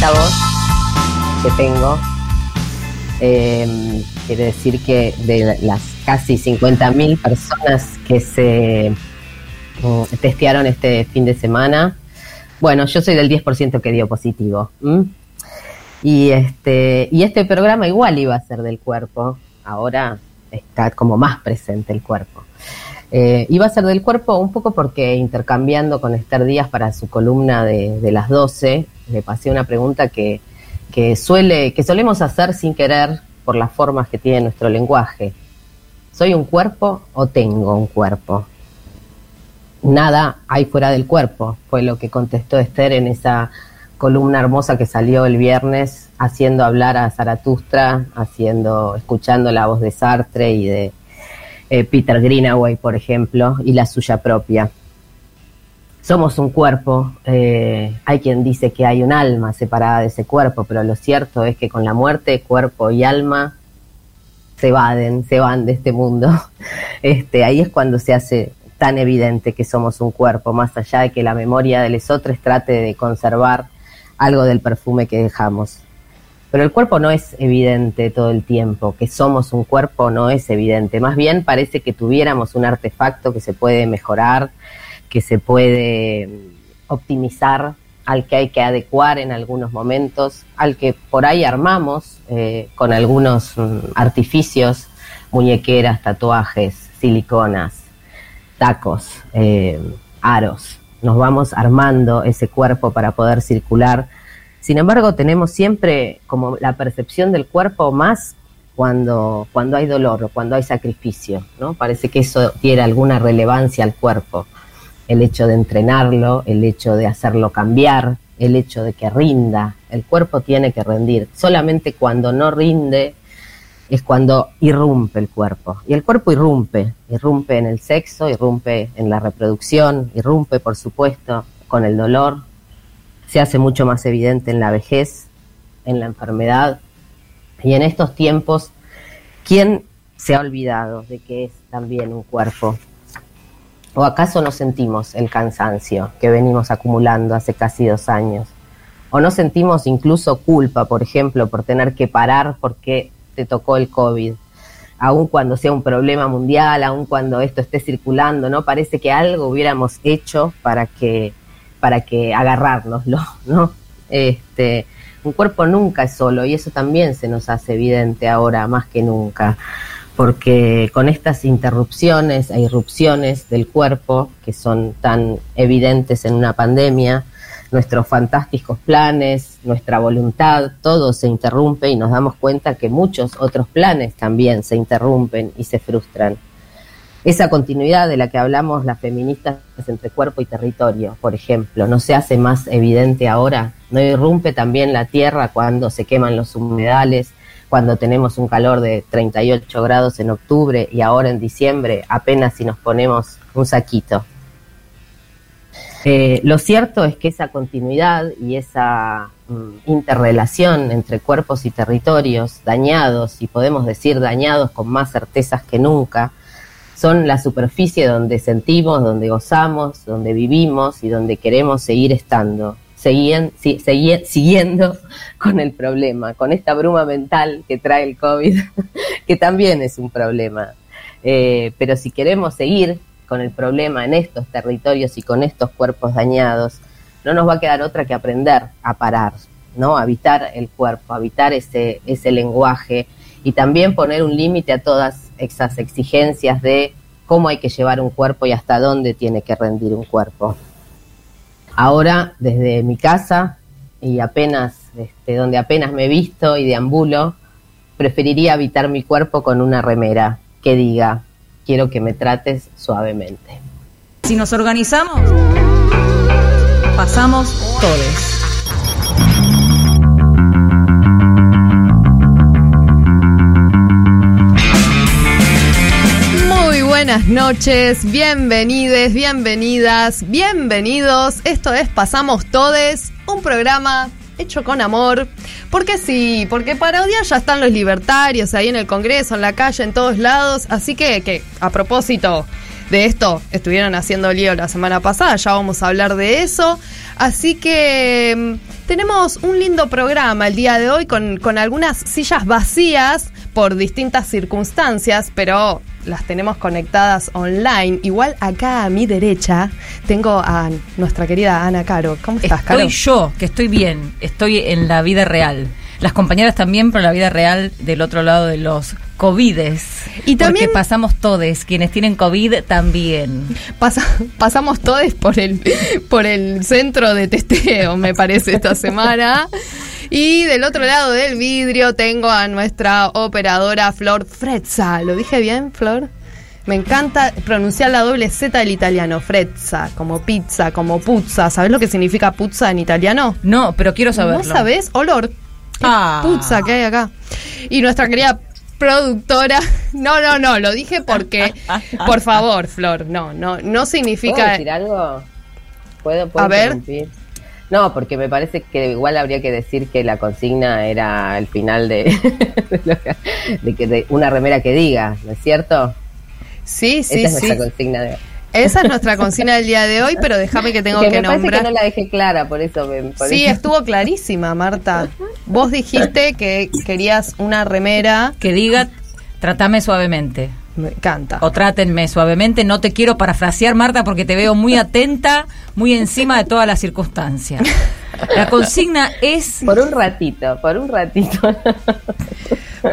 esta voz que tengo, eh, quiere decir que de las casi 50.000 personas que se mm, testearon este fin de semana, bueno, yo soy del 10% que dio positivo. Y este, y este programa igual iba a ser del cuerpo, ahora está como más presente el cuerpo. Eh, iba a ser del cuerpo un poco porque intercambiando con Esther Díaz para su columna de, las 12, le pasé una pregunta que, que, suele, que solemos hacer sin querer por las formas que tiene nuestro lenguaje. ¿Soy un cuerpo o tengo un cuerpo? Nada hay fuera del cuerpo, fue lo que contestó Esther en esa columna hermosa que salió el viernes haciendo hablar a Zaratustra, haciendo, escuchando la voz de Sartre y de eh, Peter Greenaway, por ejemplo, y la suya propia. Somos un cuerpo, eh, hay quien dice que hay un alma separada de ese cuerpo, pero lo cierto es que con la muerte cuerpo y alma se vaden, se van de este mundo. Este, ahí es cuando se hace tan evidente que somos un cuerpo, más allá de que la memoria de los otros trate de conservar algo del perfume que dejamos. Pero el cuerpo no es evidente todo el tiempo, que somos un cuerpo no es evidente, más bien parece que tuviéramos un artefacto que se puede mejorar, que se puede optimizar, al que hay que adecuar en algunos momentos, al que por ahí armamos eh, con algunos mm, artificios, muñequeras, tatuajes, siliconas, tacos, eh, aros. Nos vamos armando ese cuerpo para poder circular sin embargo, tenemos siempre como la percepción del cuerpo más cuando, cuando hay dolor o cuando hay sacrificio, ¿no? Parece que eso tiene alguna relevancia al cuerpo. El hecho de entrenarlo, el hecho de hacerlo cambiar, el hecho de que rinda. El cuerpo tiene que rendir. Solamente cuando no rinde es cuando irrumpe el cuerpo. Y el cuerpo irrumpe, irrumpe en el sexo, irrumpe en la reproducción, irrumpe, por supuesto, con el dolor, se hace mucho más evidente en la vejez, en la enfermedad y en estos tiempos, ¿quién se ha olvidado de que es también un cuerpo? ¿O acaso no sentimos el cansancio que venimos acumulando hace casi dos años? ¿O no sentimos incluso culpa, por ejemplo, por tener que parar porque te tocó el COVID? Aun cuando sea un problema mundial, aun cuando esto esté circulando, ¿no? Parece que algo hubiéramos hecho para que para que agarrárnoslo, ¿no? Este, un cuerpo nunca es solo y eso también se nos hace evidente ahora más que nunca, porque con estas interrupciones e irrupciones del cuerpo que son tan evidentes en una pandemia, nuestros fantásticos planes, nuestra voluntad, todo se interrumpe y nos damos cuenta que muchos otros planes también se interrumpen y se frustran esa continuidad de la que hablamos las feministas entre cuerpo y territorio, por ejemplo, no se hace más evidente ahora, no irrumpe también la tierra cuando se queman los humedales, cuando tenemos un calor de 38 grados en octubre y ahora en diciembre apenas si nos ponemos un saquito. Eh, lo cierto es que esa continuidad y esa mm, interrelación entre cuerpos y territorios dañados, y podemos decir dañados con más certezas que nunca, son la superficie donde sentimos, donde gozamos, donde vivimos y donde queremos seguir estando, siguiendo con el problema, con esta bruma mental que trae el COVID, que también es un problema. Eh, pero si queremos seguir con el problema en estos territorios y con estos cuerpos dañados, no nos va a quedar otra que aprender a parar, ¿no? Habitar el cuerpo, habitar ese, ese lenguaje y también poner un límite a todas esas exigencias de cómo hay que llevar un cuerpo y hasta dónde tiene que rendir un cuerpo. Ahora, desde mi casa y apenas, este, donde apenas me he visto y deambulo, preferiría habitar mi cuerpo con una remera que diga, quiero que me trates suavemente. Si nos organizamos, pasamos todos. Buenas noches, bienvenides, bienvenidas, bienvenidos. Esto es Pasamos Todes, un programa hecho con amor. Porque sí, porque para odiar ya están los libertarios ahí en el Congreso, en la calle, en todos lados. Así que, que a propósito de esto estuvieron haciendo lío la semana pasada, ya vamos a hablar de eso. Así que mm, tenemos un lindo programa el día de hoy con, con algunas sillas vacías por distintas circunstancias, pero las tenemos conectadas online. Igual acá a mi derecha tengo a nuestra querida Ana Caro. ¿Cómo estás, Caro? Estoy yo, que estoy bien, estoy en la vida real. Las compañeras también, pero la vida real del otro lado de los COVIDes. Y también- Porque pasamos todos, quienes tienen COVID también. Pasa- pasamos todos por el, por el centro de testeo, me parece, esta semana. Y del otro lado del vidrio tengo a nuestra operadora Flor Frezza. ¿Lo dije bien, Flor? Me encanta pronunciar la doble Z del italiano, Frezza, como pizza, como puzza. ¿Sabes lo que significa puzza en italiano? No, pero quiero saberlo. ¿No sabes? Olor. Ah. Puzza que hay acá. Y nuestra querida productora. No, no, no, lo dije porque. Por favor, Flor, no, no, no ¿Puedo significa. decir algo? ¿Puedo, puedo A ver. interrumpir? No, porque me parece que igual habría que decir que la consigna era el final de, de, lo que- de que de una remera que diga, ¿no es cierto? Sí, sí, Esa es sí. nuestra consigna de Esa es nuestra consigna del día de hoy, pero déjame que tengo que que me parece nombrar. que no la dejé clara, por eso me por Sí, eso- estuvo clarísima, Marta. Vos dijiste que querías una remera. Que diga, tratame suavemente. Me encanta. O trátenme suavemente. No te quiero parafrasear, Marta, porque te veo muy atenta, muy encima de todas las circunstancias. La consigna es Por un ratito, por un ratito.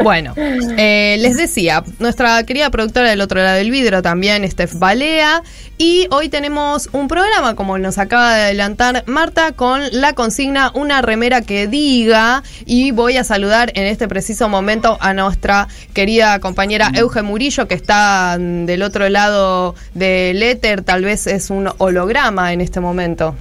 Bueno, eh, les decía, nuestra querida productora del otro lado del vidrio también, Steph Balea, y hoy tenemos un programa, como nos acaba de adelantar Marta, con la consigna Una remera que diga, y voy a saludar en este preciso momento a nuestra querida compañera Euge Murillo, que está del otro lado del éter, tal vez es un holograma en este momento.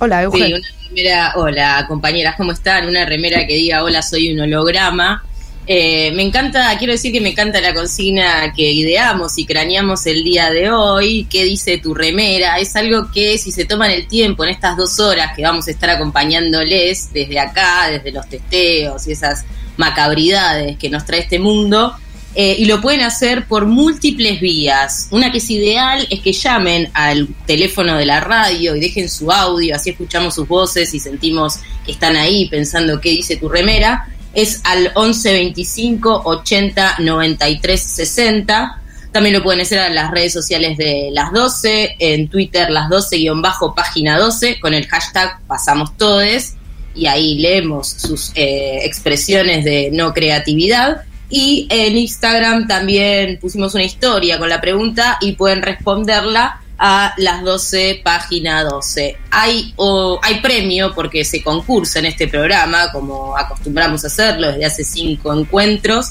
Hola, Euge. Sí, una remera, hola compañeras, ¿cómo están? Una remera que diga hola, soy un holograma. Eh, me encanta, quiero decir que me encanta la consigna que ideamos y craneamos el día de hoy. ¿Qué dice tu remera? Es algo que si se toman el tiempo en estas dos horas que vamos a estar acompañándoles desde acá, desde los testeos y esas macabridades que nos trae este mundo, eh, y lo pueden hacer por múltiples vías. Una que es ideal es que llamen al teléfono de la radio y dejen su audio, así escuchamos sus voces y sentimos que están ahí pensando qué dice tu remera. Es al 11 25 80 93 60. También lo pueden hacer a las redes sociales de las 12, en Twitter las 12-página 12, con el hashtag pasamos todes, y ahí leemos sus eh, expresiones de no creatividad. Y en Instagram también pusimos una historia con la pregunta y pueden responderla a las 12, página 12. Hay, o- hay premio porque se concursa en este programa, como acostumbramos a hacerlo desde hace cinco encuentros.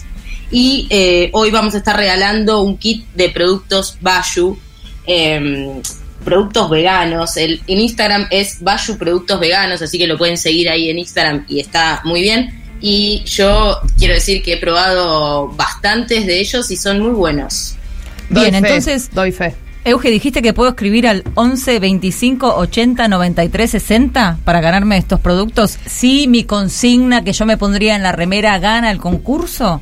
Y eh, hoy vamos a estar regalando un kit de productos Bayu, em, productos veganos. El, en Instagram es Bayu Productos Veganos, así que lo pueden seguir ahí en Instagram y está muy bien. Y yo quiero decir que he probado bastantes de ellos y son muy buenos. Doy Bien, fe, entonces- Doy fe. Euge, dijiste que puedo escribir al 11 25 80 93 60 para ganarme estos productos. Sí, mi consigna que yo me pondría en la remera gana el concurso.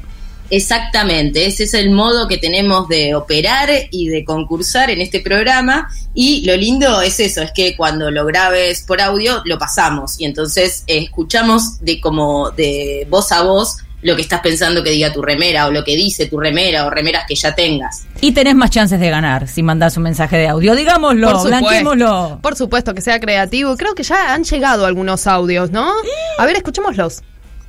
Exactamente, ese es el modo que tenemos de operar y de concursar en este programa y lo lindo es eso, es que cuando lo grabes por audio lo pasamos y entonces eh, escuchamos de como de voz a voz lo que estás pensando que diga tu remera o lo que dice tu remera o remeras que ya tengas. Y tenés más chances de ganar si mandás un mensaje de audio. Digámoslo, Por supuesto. blanquémoslo. Por supuesto que sea creativo. Creo que ya han llegado algunos audios, ¿no? A ver, escuchémoslos.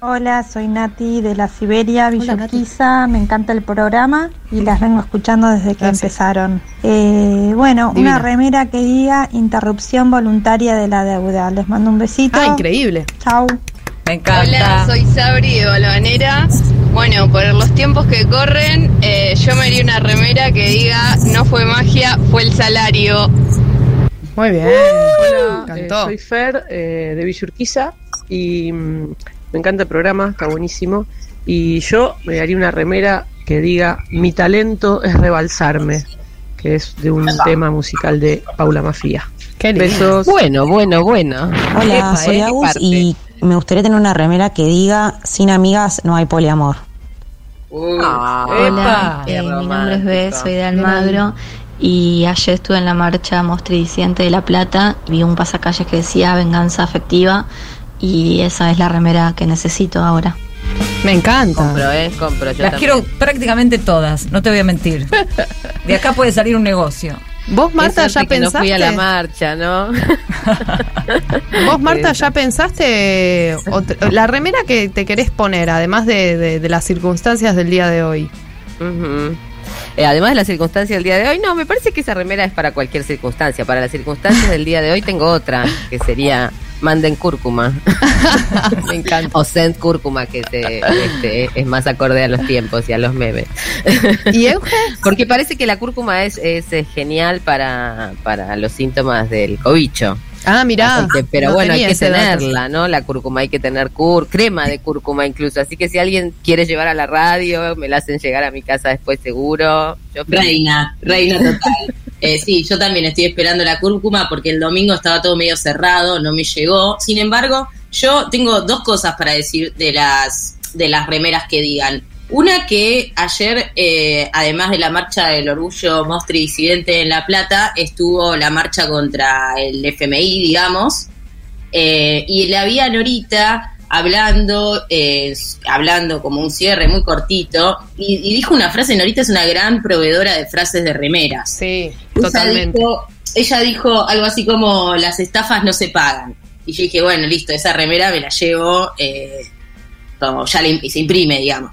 Hola, soy Nati de la Siberia, Villa Nati. Urquiza. Me encanta el programa y las vengo escuchando desde que Gracias. empezaron. Eh, bueno, Divina. una remera que diga interrupción voluntaria de la deuda. Les mando un besito. Ah, increíble. Chau. Me encanta. Hola, soy Sabri de Balvanera. Bueno, por los tiempos que corren, eh, yo me haría una remera que diga no fue magia, fue el salario. Muy bien. Hola, Me eh, soy Fer eh, de Villa Urquiza y mm, me encanta el programa, está buenísimo. Y yo me haría una remera que diga mi talento es rebalsarme, que es de un tema musical de Paula Mafia. Qué lindo. Besos. Bueno, bueno, bueno. Hola, Epa, soy eh, Agus y me gustaría tener una remera que diga sin amigas no hay poliamor. Ah, Epa. Eh, mi nombre es romántico. soy de Almagro Y ayer estuve en la marcha Mostridiciente de La Plata, vi un pasacalles que decía venganza afectiva y esa es la remera que necesito ahora. Me encanta. Compro, ¿eh? Compro. Yo Las también. quiero prácticamente todas, no te voy a mentir. De acá puede salir un negocio. ¿Vos, Marta, ya pensaste? No fui a la marcha, ¿no? ¿Vos, Marta, ya pensaste la remera que te querés poner, además de, de- de las circunstancias del día de hoy? Eh, además de las circunstancias del día de hoy, no, me parece que esa remera es para cualquier circunstancia. Para las circunstancias del día de hoy tengo otra, que sería manden cúrcuma. Me encanta. o send cúrcuma, que se- este, es más acorde a los tiempos y a los memes. ¿Y Euge? Porque parece que la cúrcuma es, es, eh, genial para, para los síntomas del cobicho. Ah, mirá. Que- pero no bueno, hay que dato. tenerla, ¿no? La cúrcuma hay que tener cur crema de cúrcuma incluso. Así que si alguien quiere llevar a la radio, me la hacen llegar a mi casa después seguro. Yo Reina, reina total. Eh, sí, yo también estoy esperando la cúrcuma porque el domingo estaba todo medio cerrado, no me llegó. Sin embargo, yo tengo dos cosas para decir de las de las remeras que digan. Una que ayer, eh, además de la marcha del orgullo mostri disidente en La Plata, estuvo la marcha contra el FMI, digamos, eh, y la vi a Norita hablando, eh, hablando como un cierre muy cortito, y, y dijo una frase, Norita es una gran proveedora de frases de remeras. Sí, Ella totalmente. dijo, ella dijo algo así como, las estafas no se pagan. Y yo dije, bueno, listo, esa remera me la llevo, eh, como ya se imprime, digamos.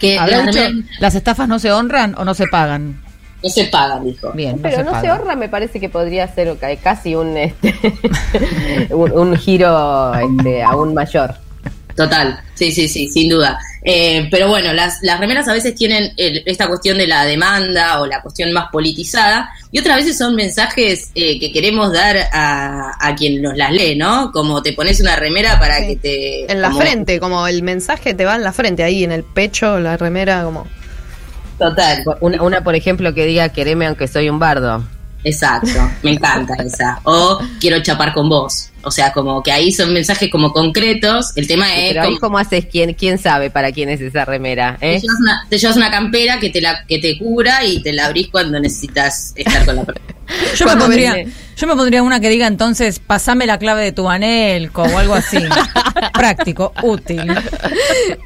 Que ¿Habrá las dicho, remeras ¿Las estafas no se honran o no se pagan? No se pagan, dijo. Bien, no Pero se no se ahorra, me parece que podría ser ca- casi un, este, un, un giro este, aún mayor. Total, sí, sí, sí, sin duda. Eh, pero bueno, las, las remeras a veces tienen el- esta cuestión de la demanda o la cuestión más politizada y otras veces son mensajes eh, que queremos dar a, a quien nos las lee, ¿no? Como te pones una remera para Sí. que te... En la como- frente, como el mensaje te va en la frente, ahí en el pecho, la remera, como. Total, Una, una, por ejemplo, que diga quereme aunque soy un bardo. exacto, me encanta esa. O quiero chapar con vos. O sea, como que ahí son mensajes como concretos. El tema es... Pero ahí como- cómo haces, quién, quién sabe para quién es esa remera, Te ¿eh? llevas, una, te llevas una campera que te la que te cubra y te la abrís cuando necesitas estar con la persona. Yo me, pondría, yo me pondría una que diga entonces, pasame la clave de tu anelco o algo así. Práctico, útil.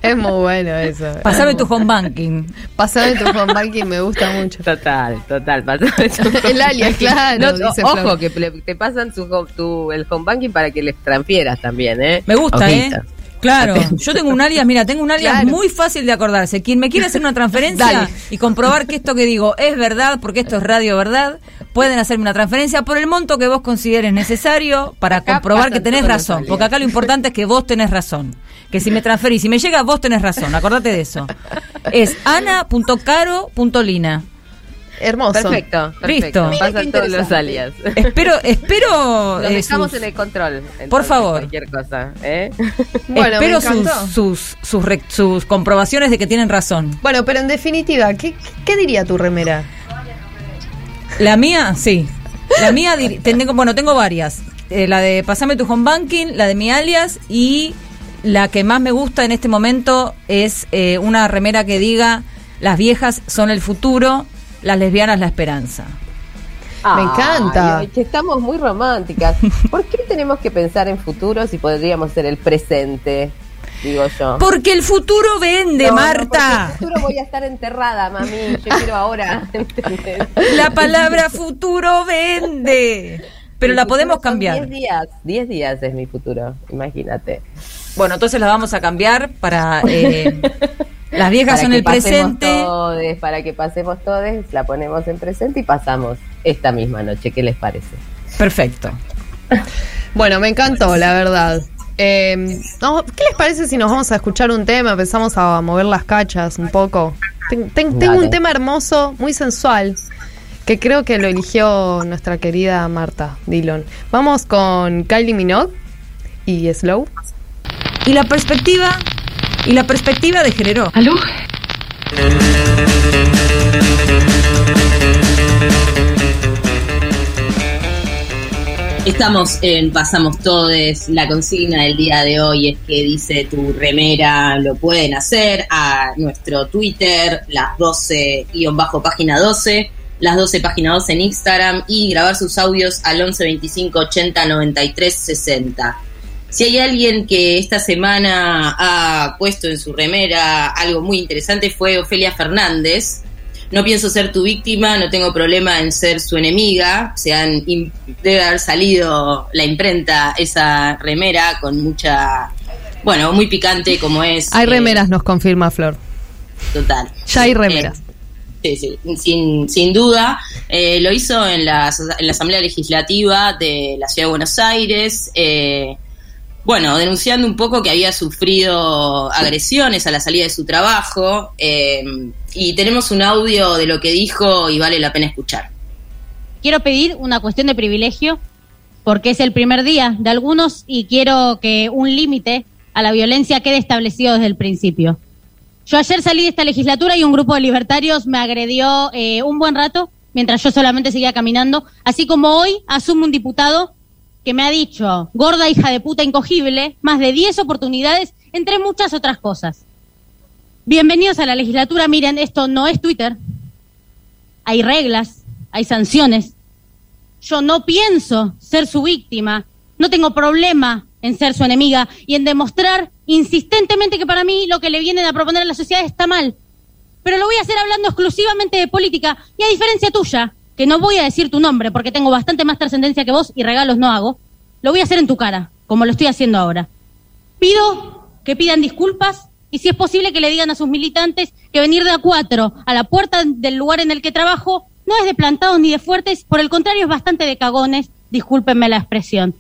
Es muy bueno eso. Pasame tu home banking. Pasame tu home banking, me gusta mucho. Total, total. pásame tu- El alias, claro, No, dice ojo, que te pasan su, home- tu, el home banking para que les transfieras también, ¿eh? Me gusta, ¿eh? Claro, yo tengo un alias, mira, tengo un alias Claro. muy fácil de acordarse. Quien me quiera hacer una transferencia Dale. y comprobar que esto que digo es verdad, porque esto es radio verdad, pueden hacerme una transferencia por el monto que vos consideres necesario para Acá comprobar que tenés razón. Porque acá lo importante es que vos tenés razón. Que si me transferís, si me llega, vos tenés razón. Acordate de eso. Es ana.caro.lina. Hermoso. Perfecto, perfecto. Listo. Mira Pasan todos los alias. Espero, espero. Los eh, dejamos sus- en el control. entonces, Por favor. Cualquier cosa, ¿eh? Bueno, me espero sus, sus, sus, rec- sus comprobaciones de que tienen razón. Bueno, pero en definitiva, ¿qué, qué diría tu remera? La mía, sí. La mía, tengo, bueno, tengo varias. Eh, la de Pasame tu home banking, la de mi alias y la que más me gusta en este momento es eh, una remera que diga las viejas son el futuro, las lesbianas la esperanza. Me encanta. Ay, que estamos muy románticas. ¿Por qué tenemos que pensar en futuro si podríamos ser el presente? Digo yo. Porque el futuro vende, No, no, Marta. porque en el futuro voy a estar enterrada, mami. Yo quiero ahora. ¿entendés? La palabra futuro vende. Pero Mi la podemos cambiar. 10 días. 10 días es mi futuro, imagínate. Bueno, entonces la vamos a cambiar para... eh, las viejas Para son que el presente. todes, para que pasemos todos, la ponemos en presente y pasamos esta misma noche. ¿Qué les parece? Perfecto. Bueno, me encantó, la verdad. Eh, no, ¿Qué les parece si nos vamos a escuchar un tema? Empezamos a mover las cachas un poco. Ten- ten- tengo un tema hermoso, muy sensual, que creo que lo eligió nuestra querida Marta Dillon. Vamos con Kylie Minogue y Slow. Y la perspectiva, y la perspectiva de género. Estamos en Pasamos Todes. La consigna del día de hoy es que dice tu remera, lo pueden hacer a nuestro Twitter, las 12 página 12, las 12 páginas 2 en Instagram y grabar sus audios al 11 25 80 93 60. Si hay alguien que esta semana ha puesto en su remera algo muy interesante fue Ofelia Fernández. No pienso ser tu víctima, no tengo problema en ser su enemiga. Se han, debe haber salido la imprenta esa remera con mucha, bueno, muy picante como es. Hay eh, remeras, nos confirma Flor. Total. Ya hay remeras. Sí, sí, sin, sin duda. Eh, lo hizo en la, en la Asamblea Legislativa de la Ciudad de Buenos Aires. Eh, bueno, denunciando un poco que había sufrido agresiones a la salida de su trabajo. eh, y tenemos un audio de lo que dijo y vale la pena escuchar. quiero pedir una cuestión de privilegio porque es el primer día de algunos y quiero que un límite a la violencia quede establecido desde el principio. Yo ayer salí de esta legislatura y un grupo de libertarios me agredió eh, un buen rato mientras yo solamente seguía caminando, así como hoy asume un diputado que me ha dicho, gorda hija de puta incogible, más de 10 oportunidades, entre muchas otras cosas. Bienvenidos a la legislatura, miren, esto no es Twitter, hay reglas, hay sanciones. Yo no pienso ser su víctima, no tengo problema en ser su enemiga y en demostrar insistentemente que para mí lo que le vienen a proponer a la sociedad está mal. Pero lo voy a hacer hablando exclusivamente de política y a diferencia tuya, que no voy a decir tu nombre porque tengo bastante más trascendencia que vos y regalos no hago, lo voy a hacer en tu cara, como lo estoy haciendo ahora. Pido que pidan disculpas y si es posible que le digan a sus militantes que venir de a cuatro a la puerta del lugar en el que trabajo no es de plantados ni de fuertes, por el contrario es bastante de cagones, discúlpenme la expresión.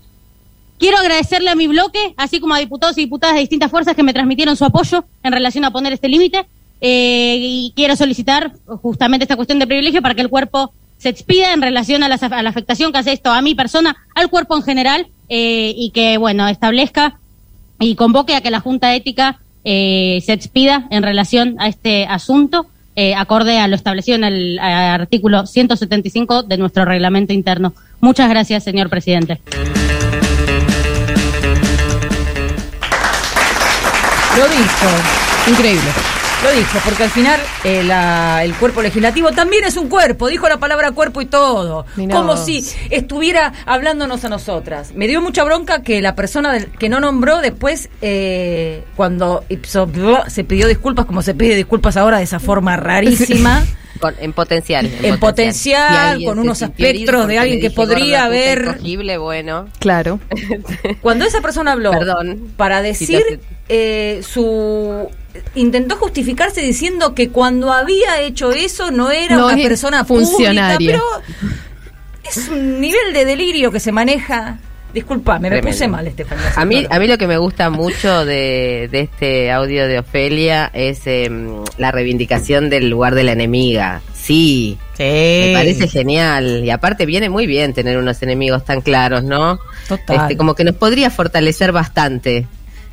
Quiero agradecerle a mi bloque, así como a diputados y diputadas de distintas fuerzas que me transmitieron su apoyo en relación a poner este límite. eh, y quiero solicitar justamente esta cuestión de privilegio para que el cuerpo se expida en relación a la, a la afectación que hace esto a mi persona, al cuerpo en general, eh, y que, bueno, establezca y convoque a que la Junta Ética eh, se expida en relación a este asunto, eh, acorde a lo establecido en el artículo 175 de nuestro reglamento interno. Muchas gracias, señor presidente. Lo dijo. Increíble. Lo dijo, porque al final eh, la- el cuerpo legislativo también es un cuerpo. Dijo la palabra cuerpo y todo. Mirá Como vos. si estuviera hablándonos a nosotras. Me dio mucha bronca que la persona del- que no nombró después, eh, cuando ipso- se pidió disculpas, como se pide disculpas ahora de esa forma rarísima. Con- en potencial. En potencial, Si con unos espectros de alguien que dije podría haber- incogible, bueno. Claro. Cuando esa persona habló Perdón. para Si decir te- eh, su intentó justificarse diciendo que cuando había hecho eso no era No una es persona funcionaria. pública, pero es un nivel de delirio que se maneja. Disculpame, me puse mal, Estefanía. A mí, a mí lo que me gusta mucho de, de este audio de Ofelia es em, la reivindicación del lugar de la enemiga. Sí, me parece genial. Y aparte viene muy bien tener unos enemigos tan claros, ¿no? Total. Este, como que nos podría fortalecer bastante.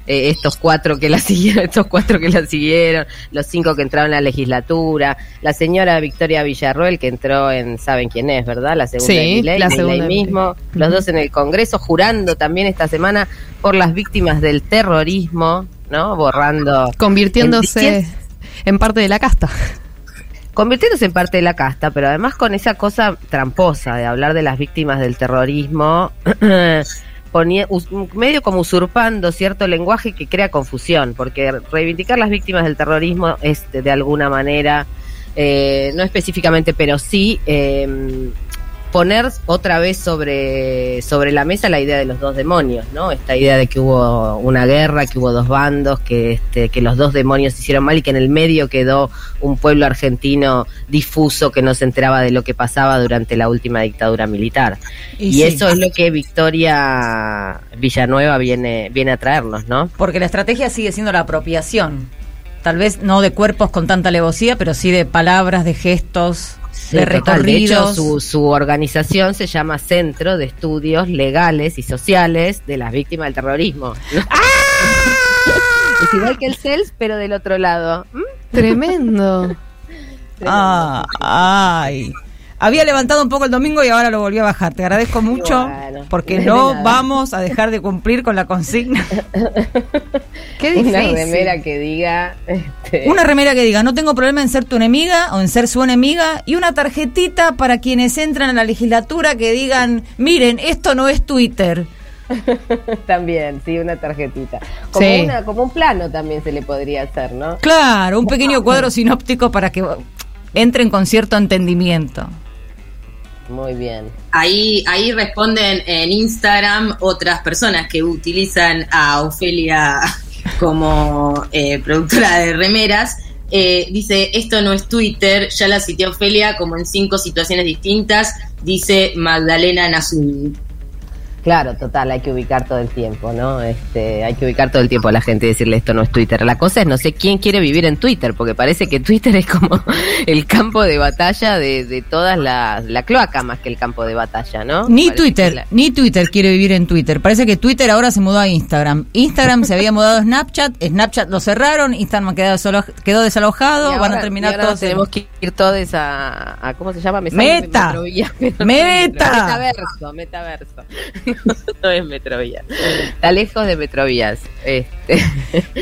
Eh, estos cuatro que la siguieron, estos cuatro que la siguieron, los cinco que entraron a la legislatura, la señora Victoria Villarroel que entró en, saben quién es, ¿verdad? La segunda Sí, de la segunda de Milei. mismo, los dos en el Congreso, jurando también esta semana por las víctimas del terrorismo, ¿no? Borrando. Convirtiéndose en- en parte de la casta. convirtiéndose en parte de la casta, pero además con esa cosa tramposa de hablar de las víctimas del terrorismo, medio como usurpando cierto lenguaje que crea confusión, porque reivindicar las víctimas del terrorismo es de, de alguna manera, eh, no específicamente, pero sí eh, poner otra vez sobre, sobre la mesa la idea de los dos demonios, ¿no? Esta idea de que hubo una guerra, que hubo dos bandos, que, este, que los dos demonios se hicieron mal y que en el medio quedó un pueblo argentino difuso que no se enteraba de lo que pasaba durante la última dictadura militar. Y Y, sí. eso es lo que Victoria Villanueva viene, viene a traernos, ¿no? Porque la estrategia sigue siendo la apropiación. Tal vez no de cuerpos con tanta alevosía, pero sí de palabras, de gestos, Sí, de total. De hecho, recorridos. su, su organización se llama Centro de Estudios Legales y Sociales de las Víctimas del Terrorismo. ¡Ah! es igual que el CELS, pero del otro lado. ¿Mm? Tremendo. Ah, ay. Había levantado un poco el domingo y ahora lo volví a bajar. Te agradezco mucho Bueno, porque no nada. vamos a dejar de cumplir con la consigna. Qué Una difícil. remera que diga. este, Una remera que diga, no tengo problema en ser tu enemiga o en ser su enemiga. Y una tarjetita para quienes entran a la legislatura que digan, miren, esto no es Twitter. También, sí, una tarjetita. Como, Sí. una, como un plano también se le podría hacer, ¿no? Claro, un pequeño cuadro sinóptico para que entren con cierto entendimiento. Muy bien. Ahí, ahí responden en Instagram otras personas que utilizan a Ofelia como eh, productora de remeras. Eh, dice, esto no es Twitter, ya la cité Ofelia como en cinco situaciones distintas, dice Magdalena Nazumi. Claro, total, hay que ubicar todo el tiempo, ¿no? Este, hay que ubicar todo el tiempo a la gente y decirle esto no es Twitter. La cosa es no sé quién quiere vivir en Twitter, porque parece que Twitter es como el campo de batalla de, de todas las, la cloaca más que el campo de batalla, ¿no? Ni Parece Twitter, la- ni Twitter quiere vivir en Twitter. Parece que Twitter ahora se mudó a Instagram. Instagram se había mudado a Snapchat, Snapchat lo cerraron, Instagram quedó, desalo- quedó desalojado, van a terminar todos. en- tenemos que ir todos a, a- ¿cómo se llama? Me sale Meta. No Meta. Metaverso, metaverso. no es Metrovía. Está lejos de Metrovías. Este.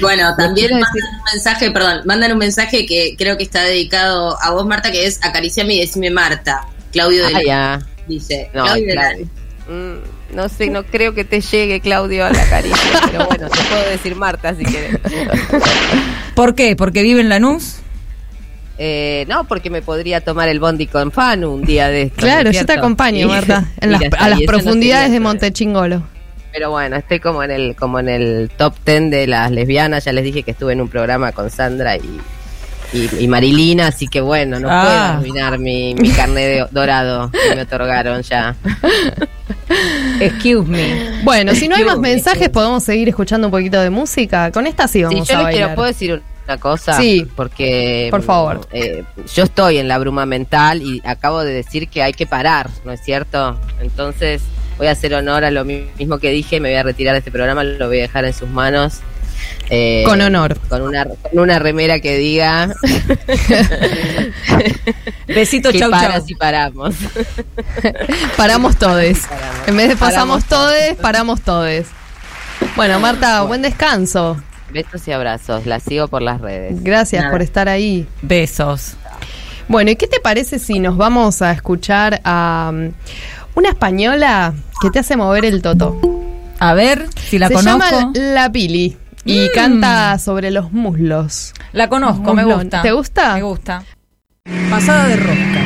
Bueno, también mandan un mensaje, perdón, mandan un mensaje que creo que está dedicado a vos, Marta, que es acariciame y decime Marta. Claudio de Ah, ya. dice. No, Claudio de. Mm, no sé, no creo que te llegue, Claudio, a la caricia, pero bueno, te puedo decir Marta si quieres. ¿Por qué? ¿Porque vive en Lanús? Eh, no, porque me podría tomar el bondi con Fanu un día de estos, Claro, ¿no es yo te acompaño, Marta, en las- a las no profundidades sería de. Montechingolo. Pero bueno, estoy como en el como en el top ten de las lesbianas. Ya les dije que estuve en un programa con Sandra y, y, y Marilina, así que bueno, no Ah. puedo arruinar mi, mi carne de dorado que me otorgaron ya. Excuse me. Bueno, si no hay más me. mensajes, podemos seguir escuchando un poquito de música. Con esta sí Sí, vamos yo a les bailar. quiero, ¿puedo decir una cosa? Sí. Porque. Por favor. eh, yo estoy en la bruma mental y acabo de decir que hay que parar, ¿no es cierto? Entonces, voy a hacer honor a lo mi- mismo que dije, me voy a retirar de este programa, lo voy a dejar en sus manos. eh, Con honor. Con una, con una remera que diga. Besito, que chau, para chau. si paramos. Paramos todes. Paramos. En vez de pasamos Paramos todes, paramos todes. Bueno, Marta, buen descanso. Besos y abrazos, la sigo por las redes. Gracias Nada. por estar ahí. Besos. Bueno, ¿y qué te parece si nos vamos a escuchar a um, una española que te hace mover el toto? A ver si la Se conozco. llama La Pili y Mm. canta sobre los muslos. La conozco, me gusta. ¿Te gusta? Me gusta. Pasada de rosca.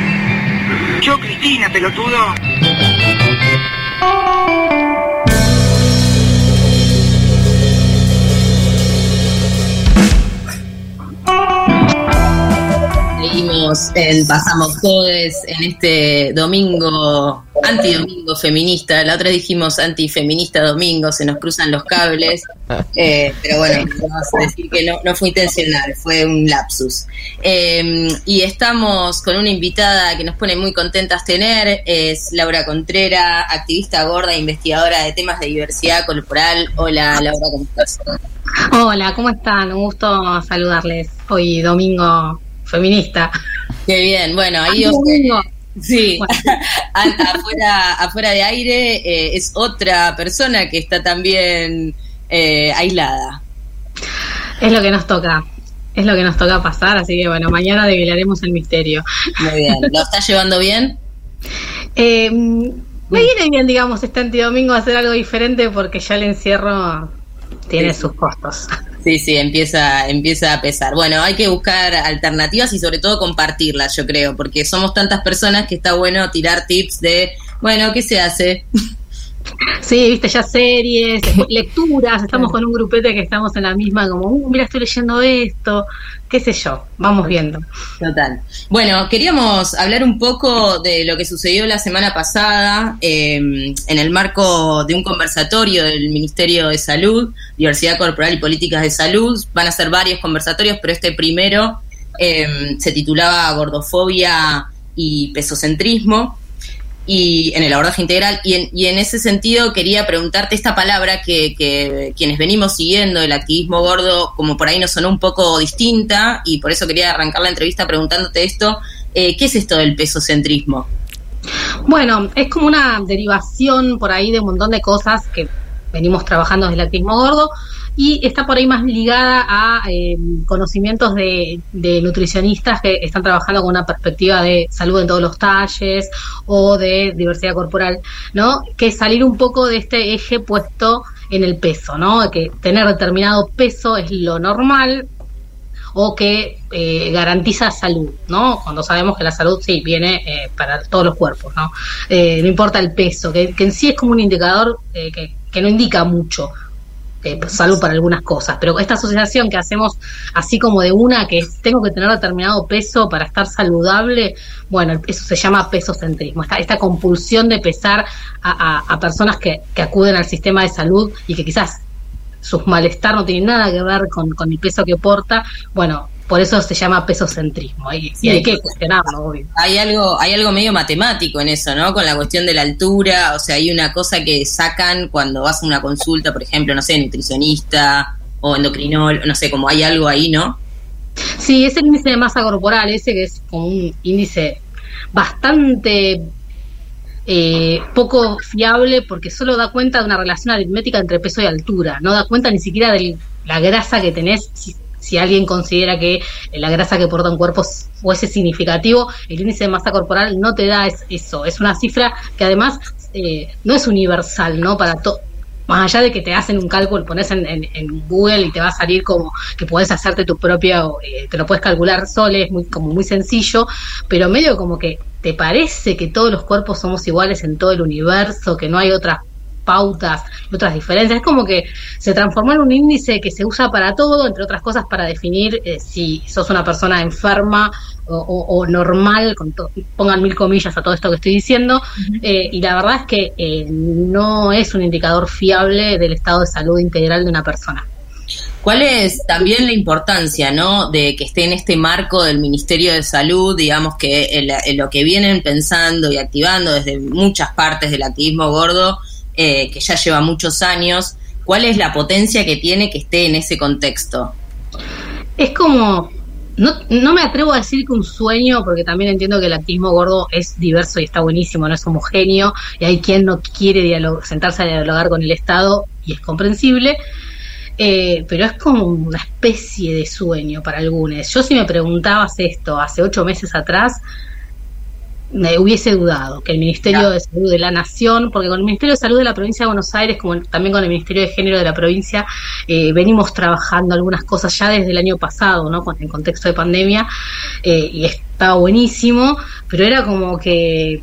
Yo, Cristina, pelotudo. Seguimos en Pasamos Todes en este domingo, antidomingo feminista. La otra dijimos antifeminista domingo, se nos cruzan los cables. Eh, pero bueno, vamos a decir que no, no fue intencional, fue un lapsus. Eh, y estamos con una invitada que nos pone muy contentas tener, es Laura Contrera, activista gorda e investigadora de temas de diversidad corporal. Hola Laura, ¿cómo estás? Hola, ¿cómo están? Un gusto saludarles hoy domingo feminista. Qué bien, bueno, ahí os-. Sí, afuera, afuera de aire eh, es otra persona que está también eh, aislada. Es lo que nos toca. Es lo que nos toca pasar, así que bueno, mañana develaremos el misterio. Muy bien, ¿lo está llevando bien? Eh, me viene bien, digamos, este antidomingo hacer algo diferente porque ya el encierro tiene Sí. sus costos. Sí, sí, empieza, empieza a pesar. Bueno, hay que buscar alternativas y sobre todo compartirlas, yo creo, porque somos tantas personas que está bueno tirar tips de, bueno, ¿qué se hace? Sí, viste, ya series, lecturas, estamos con un grupete que estamos en la misma, como, uh, mira, estoy leyendo esto, qué sé yo, vamos viendo. Total. Bueno, queríamos hablar un poco de lo que sucedió la semana pasada eh, en el marco de un conversatorio del Ministerio de Salud, Diversidad Corporal y Políticas de Salud. Van a ser varios conversatorios, pero este primero eh, se titulaba Gordofobia y Pesocentrismo y en el abordaje integral. Y en, y en ese sentido quería preguntarte esta palabra que, quienes venimos siguiendo el activismo gordo, como por ahí nos sonó un poco distinta, y por eso quería arrancar la entrevista preguntándote esto. Eh, ¿Qué es esto del pesocentrismo? Bueno, es como una derivación por ahí de un montón de cosas que venimos trabajando desde el activismo gordo y está por ahí más ligada a eh, conocimientos de, nutricionistas que están trabajando con una perspectiva de salud en todos los talles o de diversidad corporal, ¿no? Que salir un poco de este eje puesto en el peso, ¿no? Que tener determinado peso es lo normal o que eh, garantiza salud, ¿no? Cuando sabemos que la salud sí viene eh, para todos los cuerpos, ¿no? Eh, no importa el peso, que, que, en sí es como un indicador eh, que, que no indica mucho, eh, salud para algunas cosas, pero esta asociación que hacemos así como de una que tengo que tener determinado peso para estar saludable, bueno, eso se llama pesocentrismo, esta, esta compulsión de pesar a, personas que, acuden al sistema de salud y que quizás sus malestar no tienen nada que ver con el peso que porta, bueno, por eso se llama pesocentrismo. Y, sí, y hay que cuestionarlo obvio. hay algo hay algo medio matemático en eso no con la cuestión de la altura o sea hay una cosa que sacan cuando vas a una consulta por ejemplo no sé nutricionista o endocrinol no sé como hay algo ahí no sí es el índice de masa corporal ese que es como un índice bastante eh, poco fiable porque solo da cuenta de una relación aritmética entre peso y altura. No da cuenta ni siquiera de la grasa que tenés si, si alguien considera que la grasa que porta un cuerpo fuese significativo, el índice de masa corporal no te da es, eso, es una cifra que además eh, no es universal, ¿no? Para todo más allá de que te hacen un cálculo, pones en, en, en, Google y te va a salir como que puedes hacerte tu propio, eh, te lo puedes calcular solo, es muy, como muy sencillo, pero medio como que te parece que todos los cuerpos somos iguales en todo el universo, que no hay otras pautas y otras diferencias. Es como que se transformó en un índice que se usa para todo, entre otras cosas para definir eh, si sos una persona enferma o, o, o normal, con pongan mil comillas a todo esto que estoy diciendo, uh -huh. eh, y la verdad es que eh, no es un indicador fiable del estado de salud integral de una persona. ¿Cuál es también la importancia, no, de que esté en este marco del Ministerio de Salud, digamos que en, en lo que vienen pensando y activando desde muchas partes del activismo gordo, eh, que ya lleva muchos años, ¿cuál es la potencia que tiene que esté en ese contexto? Es como, no, no me atrevo a decir que un sueño, porque también entiendo que el activismo gordo es diverso y está buenísimo, no es homogéneo, y hay quien no quiere sentarse a dialogar con el Estado, y es comprensible, eh, pero es como una especie de sueño para algunos. Yo si me preguntabas esto hace ocho meses atrás, me hubiese dudado que el Ministerio claro. de Salud de la Nación, porque con el Ministerio de Salud de la provincia de Buenos Aires, como también con el Ministerio de Género de la provincia, eh, venimos trabajando algunas cosas ya desde el año pasado, ¿no? Con el contexto de pandemia, eh, y estaba buenísimo, pero era como que,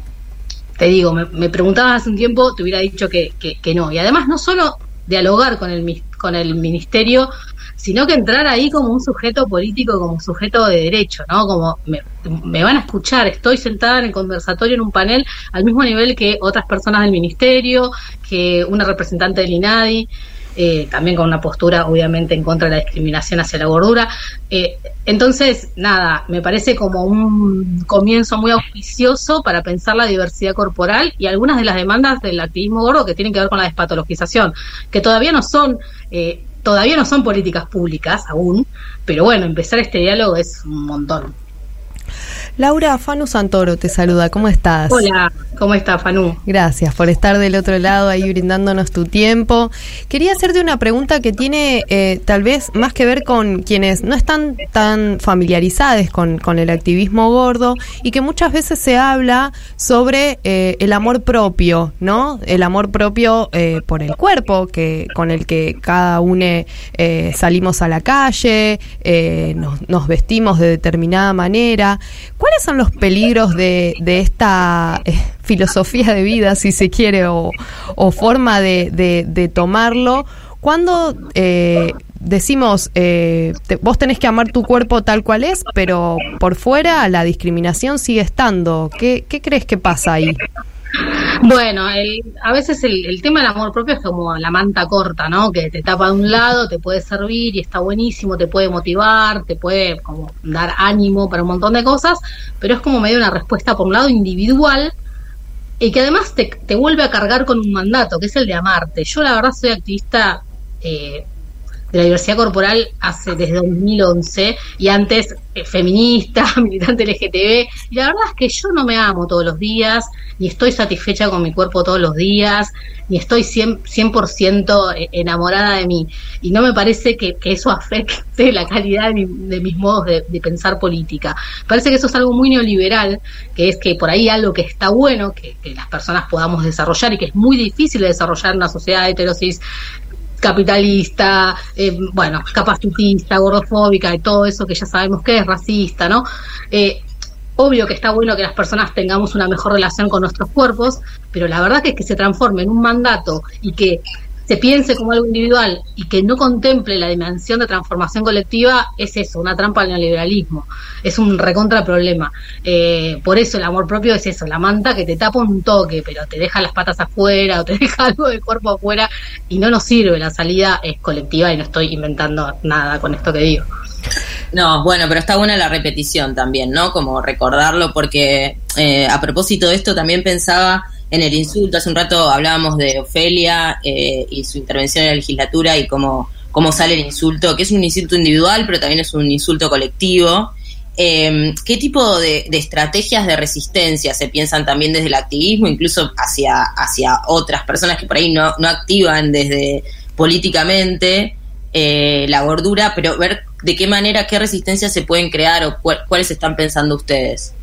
te digo, me, me preguntabas hace un tiempo, te hubiera dicho que, que, que no. Y además no solo dialogar con el, con el Ministerio sino que entrar ahí como un sujeto político, como un sujeto de derecho, ¿no? Como me, van a escuchar, estoy sentada en el conversatorio en un panel al mismo nivel que otras personas del ministerio, que una representante del INADI, eh, también con una postura obviamente en contra de la discriminación hacia la gordura. Eh, entonces, nada, me parece como un comienzo muy auspicioso para pensar la diversidad corporal y algunas de las demandas del activismo gordo que tienen que ver con la despatologización, que todavía no son... Eh, todavía no son políticas públicas aún, pero bueno, empezar este diálogo es un montón. Laura Fanu Santoro te saluda, ¿cómo estás? Hola, ¿cómo estás, Fanu? Gracias por estar del otro lado ahí brindándonos tu tiempo. Quería hacerte una pregunta que tiene eh, tal vez más que ver con quienes no están tan familiarizados con, con el activismo gordo y que muchas veces se habla sobre eh, el amor propio, ¿no? El amor propio eh, por el cuerpo, que con el que cada uno salimos a la calle, nos, nos vestimos de determinada manera. ¿Cuáles son los peligros de, de esta eh, filosofía de vida, si se quiere, o, o forma de, de, de, tomarlo? Cuando eh, decimos, eh, te, vos tenés que amar tu cuerpo tal cual es, pero por fuera la discriminación sigue estando. ¿Qué, qué crees que pasa ahí? Bueno, el, a veces el, el, tema del amor propio es como la manta corta, ¿no? Que te tapa de un lado, te puede servir y está buenísimo, te puede motivar, te puede como dar ánimo para un montón de cosas, pero es como medio una respuesta por un lado individual y que además te, te vuelve a cargar con un mandato, que es el de amarte. Yo la verdad soy activista eh, de la diversidad corporal hace desde 2011 y antes eh, feminista, militante LGTB. Y la verdad es que yo no me amo todos los días, ni estoy satisfecha con mi cuerpo todos los días, ni estoy 100%, 100 eh, enamorada de mí. Y no me parece que, eso afecte la calidad de, mi- de mis modos de, pensar política. Parece que eso es algo muy neoliberal, que es que por ahí algo que está bueno, que, que las personas podamos desarrollar y que es muy difícil de desarrollar en una sociedad heterosis capitalista, eh, bueno, capacitista, gordofóbica y todo eso que ya sabemos que es racista, ¿no? Eh, obvio que está bueno que las personas tengamos una mejor relación con nuestros cuerpos, pero la verdad que es que se transforme en un mandato y que se piense como algo individual y que no contemple la dimensión de transformación colectiva, es eso, una trampa al neoliberalismo. Es un recontra problema. Eh, por eso el amor propio es eso, la manta que te tapa un toque, pero te deja las patas afuera o te deja algo de cuerpo afuera y no nos sirve. La salida es colectiva y no estoy inventando nada con esto que digo. No, bueno, pero está buena la repetición también, ¿no? Como recordarlo, porque eh, a propósito de esto también pensaba en el insulto. Hace un rato hablábamos de Ofelia eh, y su intervención en la legislatura y cómo, cómo sale el insulto, que es un insulto individual, pero también es un insulto colectivo. Eh, ¿Qué tipo de, de estrategias de resistencia se piensan también desde el activismo, incluso hacia, hacia otras personas que por ahí no, no activan desde políticamente eh, la gordura, pero ver de qué manera, qué resistencias se pueden crear o cuál- cuáles están pensando ustedes?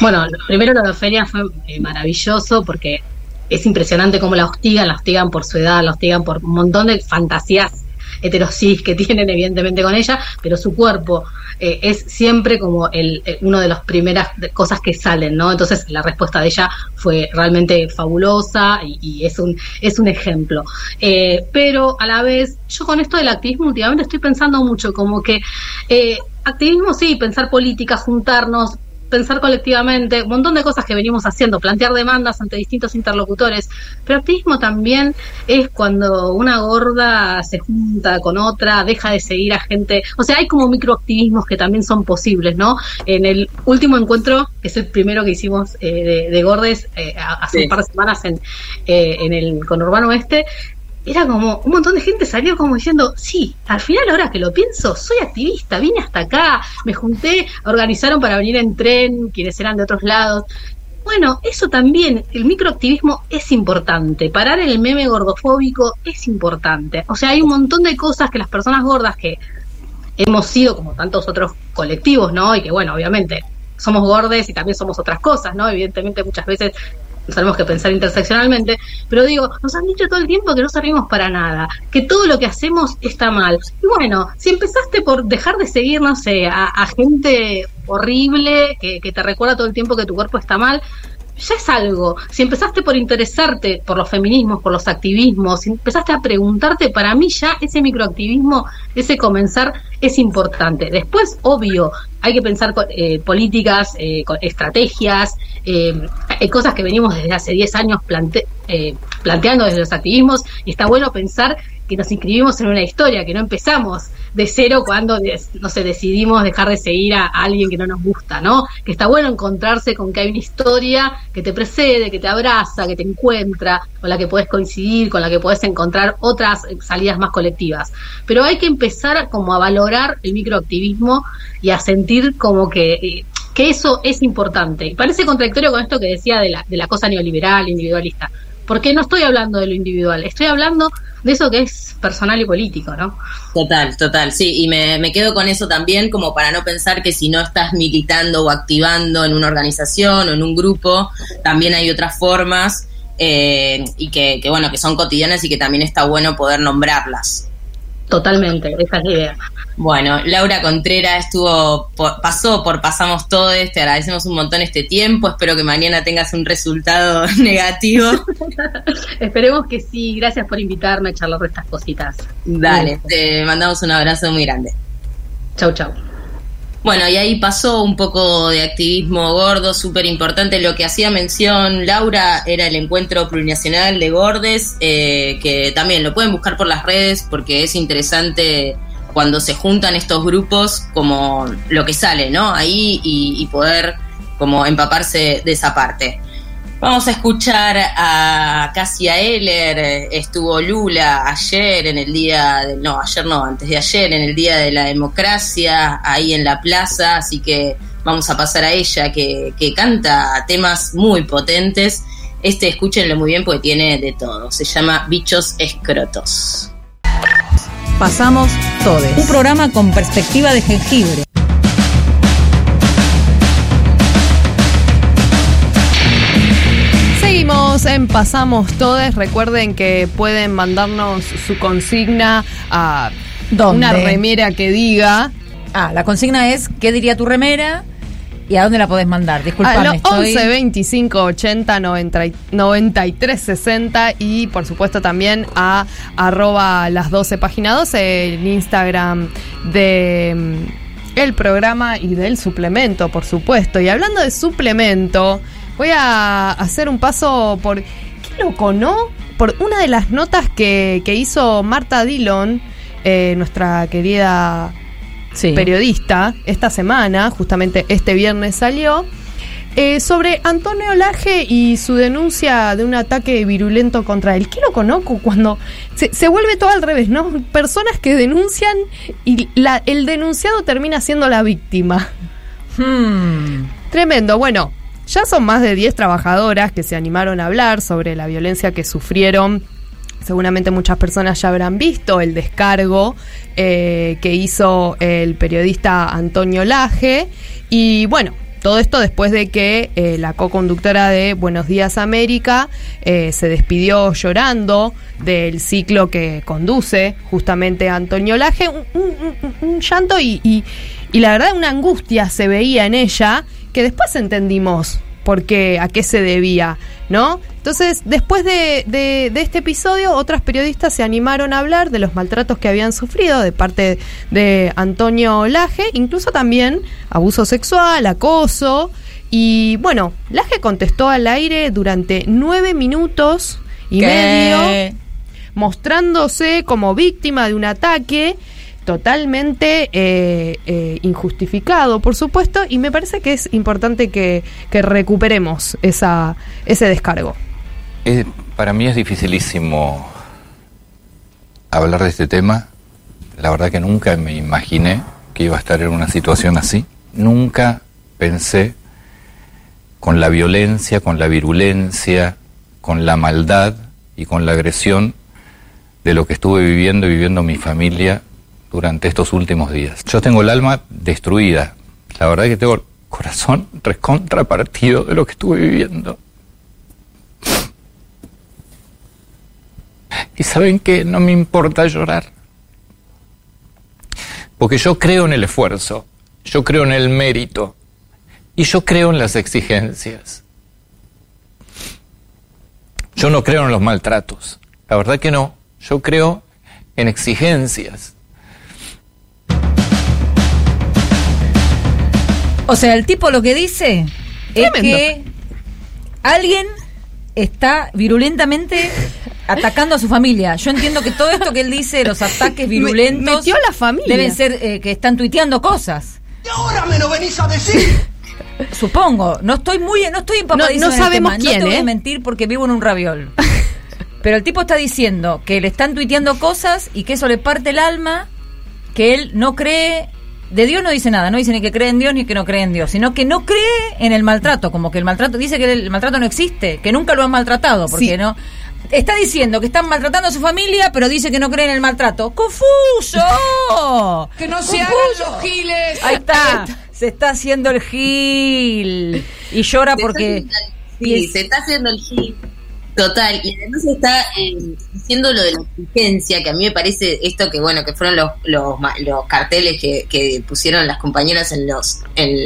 Bueno, primero lo de Ofelia fue eh, maravilloso porque es impresionante cómo la hostigan, la hostigan por su edad, la hostigan por un montón de fantasías heterosis que tienen evidentemente con ella, pero su cuerpo eh, es siempre como el, eh, uno de las primeras cosas que salen, ¿no? Entonces la respuesta de ella fue realmente fabulosa y, y es un es un ejemplo. Eh, pero a la vez, yo con esto del activismo últimamente estoy pensando mucho como que activismo sí, pensar política, juntarnos, pensar colectivamente, un montón de cosas que venimos haciendo, plantear demandas ante distintos interlocutores, pero activismo también es cuando una gorda se junta con otra, deja de seguir a gente, o sea, hay como microactivismos que también son posibles, ¿no? En el último encuentro, que es el primero que hicimos eh, de, de gordes eh, hace Sí. un par de semanas en, eh, en el conurbano oeste, era como un montón de gente salió como diciendo, sí, al final ahora que lo pienso, soy activista, vine hasta acá, me junté, organizaron para venir en tren, quienes eran de otros lados. Bueno, eso también, el microactivismo es importante, parar el meme gordofóbico es importante. O sea, hay un montón de cosas que las personas gordas que hemos sido como tantos otros colectivos, ¿no? Y que bueno, obviamente somos gordes y también somos otras cosas, ¿no? Evidentemente muchas veces tenemos que pensar interseccionalmente, pero digo, nos han dicho todo el tiempo que no servimos para nada, que todo lo que hacemos está mal. Y bueno, si empezaste por dejar de seguir, no sé, a, a gente horrible que, que te recuerda todo el tiempo que tu cuerpo está mal, ya es algo. Si empezaste por interesarte por los feminismos, por los activismos, si empezaste a preguntarte, para mí ya ese microactivismo, ese comenzar es importante. Después, obvio, hay que pensar eh, políticas, eh, estrategias, eh, hay cosas que venimos desde hace 10 años plante- eh, planteando desde los activismos y está bueno pensar que nos inscribimos en una historia, que no empezamos de cero cuando, no sé, decidimos dejar de seguir a, a alguien que no nos gusta, ¿no? Que está bueno encontrarse con que hay una historia que te precede, que te abraza, que te encuentra, con la que puedes coincidir, con la que puedes encontrar otras eh, salidas más colectivas. Pero hay que empezar como a valorar el microactivismo y a sentir como que... eh, que eso es importante. Y parece contradictorio con esto que decía de la, de la cosa neoliberal, individualista. Porque no estoy hablando de lo individual, estoy hablando de eso que es personal y político, ¿no? Total, total, sí, y me, me quedo con eso también como para no pensar que si no estás militando o activando en una organización o en un grupo, también hay otras formas eh, y que, que, bueno, que son cotidianas y que también está bueno poder nombrarlas. Totalmente, esa es la idea. Bueno, Laura Contreras estuvo, por- pasó por Pasamos Todos, te agradecemos un montón este tiempo, espero que mañana tengas un resultado negativo. Esperemos que sí, gracias por invitarme a charlar de estas cositas. Dale, te mandamos un abrazo muy grande. Chau, chau. Bueno, y ahí pasó un poco de activismo gordo, súper importante. Lo que hacía mención Laura era el encuentro plurinacional de gordes, eh, que también lo pueden buscar por las redes porque es interesante cuando se juntan estos grupos como lo que sale, ¿no? Ahí y, y poder como empaparse de esa parte. Vamos a escuchar a Cassia Eller, estuvo Lula ayer en el día, de, no, ayer no, antes de ayer, en el Día de la Democracia, ahí en la plaza, así que vamos a pasar a ella que, que canta temas muy potentes. Este escúchenlo muy bien porque tiene de todo, se llama Bichos Escrotos. Pasamos todes. Un programa con perspectiva de jengibre. Seguimos en Pasamos Todes. Recuerden que pueden mandarnos su consigna a ¿Dónde? una remera que diga. Ah, la consigna es ¿qué diría tu remera? ¿Y a dónde la podés mandar? Disculpame, a estoy... 11 25 80 90 y- 93 60 y por supuesto también a arroba las 12 página 12 el Instagram de mm, el programa y del suplemento por supuesto y hablando de suplemento voy a hacer un paso por qué loco no por una de las notas que, que hizo Marta Dillon eh, nuestra querida Sí. periodista esta semana, justamente este viernes salió, eh, sobre Antonio Laje y su denuncia de un ataque virulento contra él. Qué loco, ¿no? Cu- Cuando se, se vuelve todo al revés, ¿no? Personas que denuncian y la- el denunciado termina siendo la víctima. Hmm. Tremendo. Bueno, ya son más de 10 trabajadoras que se animaron a hablar sobre la violencia que sufrieron. Seguramente muchas personas ya habrán visto el descargo eh, que hizo el periodista Antonio Laje. Y bueno, todo esto después de que eh, la co-conductora de Buenos Días América eh, se despidió llorando del ciclo que conduce justamente Antonio Laje. Un, llanto y la verdad una angustia se veía en ella que después entendimos por qué, a qué se debía, ¿no? Entonces, después de, de- de este episodio, otras periodistas se animaron a hablar de los maltratos que habían sufrido de parte de Antonio Laje, incluso también abuso sexual, acoso. Y bueno, Laje contestó al aire durante nueve minutos y ¿Qué? medio, mostrándose como víctima de un ataque totalmente eh, eh, injustificado, por supuesto, y me parece que es importante que, que recuperemos esa, ese descargo. Para mí es dificilísimo hablar de este tema. La verdad que nunca me imaginé que iba a estar en una situación así. Nunca pensé con la violencia, con la virulencia, con la maldad y con la agresión de lo que estuve viviendo y viviendo mi familia durante estos últimos días. Yo tengo el alma destruida. La verdad que tengo el corazón recontrapartido de lo que estuve viviendo. Y saben que no me importa llorar. Porque yo creo en el esfuerzo, yo creo en el mérito y yo creo en las exigencias. Yo no creo en los maltratos. La verdad que no. Yo creo en exigencias. O sea, el tipo lo que dice es que alguien está virulentamente atacando a su familia. Yo entiendo que todo esto que él dice, los ataques virulentos, metió a la familia. deben ser eh, que están tuiteando cosas. ¿Y ahora me lo venís a decir? Supongo, no estoy muy, no estoy empapadísima No- no en el sabemos tema. quién, no te voy ¿eh? a mentir porque vivo en un raviol. Pero el tipo está diciendo que le están tuiteando cosas y que eso le parte el alma, que él no cree de Dios no dice nada, no dice ni que cree en Dios ni que no cree en Dios, sino que no cree en el maltrato, como que el maltrato dice que el maltrato no existe, que nunca lo han maltratado, porque Sí. no está diciendo que están maltratando a su familia, pero dice que no cree en el maltrato. ¡Confuso! Que no se hagan ¡Confuso! los giles. Ahí está, se está haciendo el gil y llora Se porque Sí, se está haciendo el hit. Total, y además está eh, diciendo lo de la exigencia, que a mí me parece esto que bueno, que fueron los, los, ma- los carteles que, que pusieron las compañeras en los en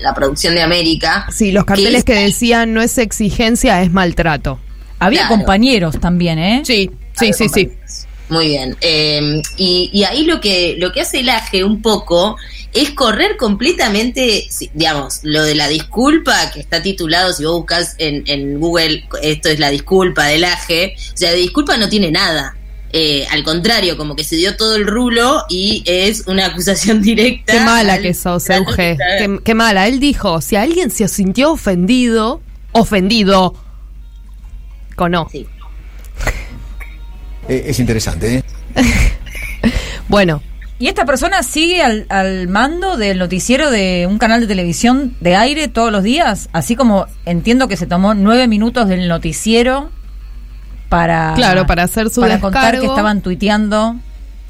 la producción de América. Sí, los carteles es- que decían no es exigencia, es maltrato. había Claro. compañeros también, ¿eh? Sí, sí, sí, sí. Muy bien. Eh, y, y ahí lo que, lo que hace el AGE un poco es correr completamente, si- digamos, lo de la disculpa, que está titulado, si vos buscas en, en Google, esto es la disculpa del AGE, o sea, de disculpa no tiene nada. Eh, al contrario, como que se dio todo el rulo y es una acusación directa. Qué mala al- que sos, Euge. Qué, qué mala. Él dijo, si alguien se sintió ofendido, ofendido. Con O. Eh, es interesante, ¿eh? Bueno. Y esta persona sigue al, al mando del noticiero de un canal de televisión de aire todos los días, así como entiendo que se tomó nueve minutos del noticiero para Claro, para hacer su para contar que estaban tuiteando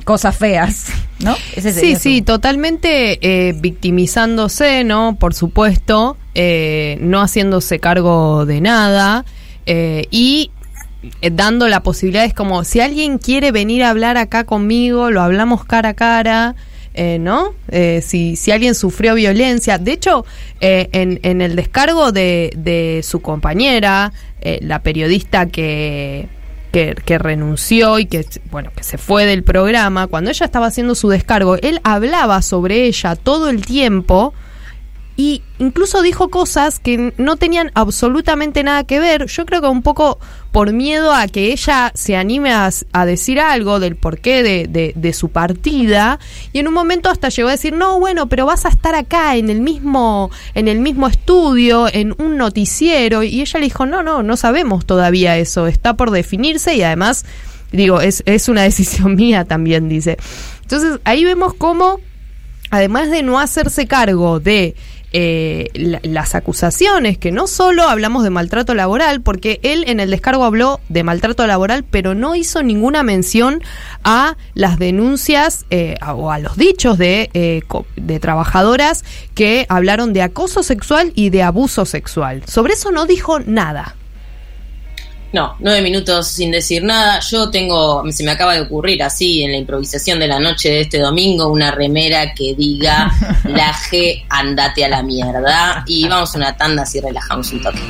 cosas feas, ¿no? Ese Sí, sí, su- totalmente eh, victimizándose, ¿no? Por supuesto, eh, no haciéndose cargo de nada eh, y dando la posibilidad, es como, si alguien quiere venir a hablar acá conmigo, lo hablamos cara a cara. eh, ¿No? Eh, si, si alguien sufrió violencia. De hecho, eh, en, en el descargo de, de su compañera, eh, la periodista que, que, que renunció y que bueno que se fue del programa cuando ella estaba haciendo su descargo él hablaba sobre ella todo el tiempo y incluso dijo cosas que no tenían absolutamente nada que ver yo creo que un poco por miedo a que ella se anime a, decir algo del porqué de, de, de su partida y en un momento hasta llegó a decir no bueno pero vas a estar acá en el mismo en el mismo estudio en un noticiero y ella le dijo no no no sabemos todavía eso está por definirse y además digo es, es una decisión mía también dice. Entonces ahí vemos cómo además de no hacerse cargo de eh, la- las acusaciones, que no solo hablamos de maltrato laboral, porque él en el descargo habló de maltrato laboral, pero no hizo ninguna mención a las denuncias eh, o a los dichos de, eh, de trabajadoras que hablaron de acoso sexual y de abuso sexual. Sobre eso no dijo nada. No, nueve minutos sin decir nada. Yo tengo, se me acaba de ocurrir así en la improvisación de la noche de este domingo una remera que diga la G, andate a la mierda. Y vamos a una tanda así relajamos un toque.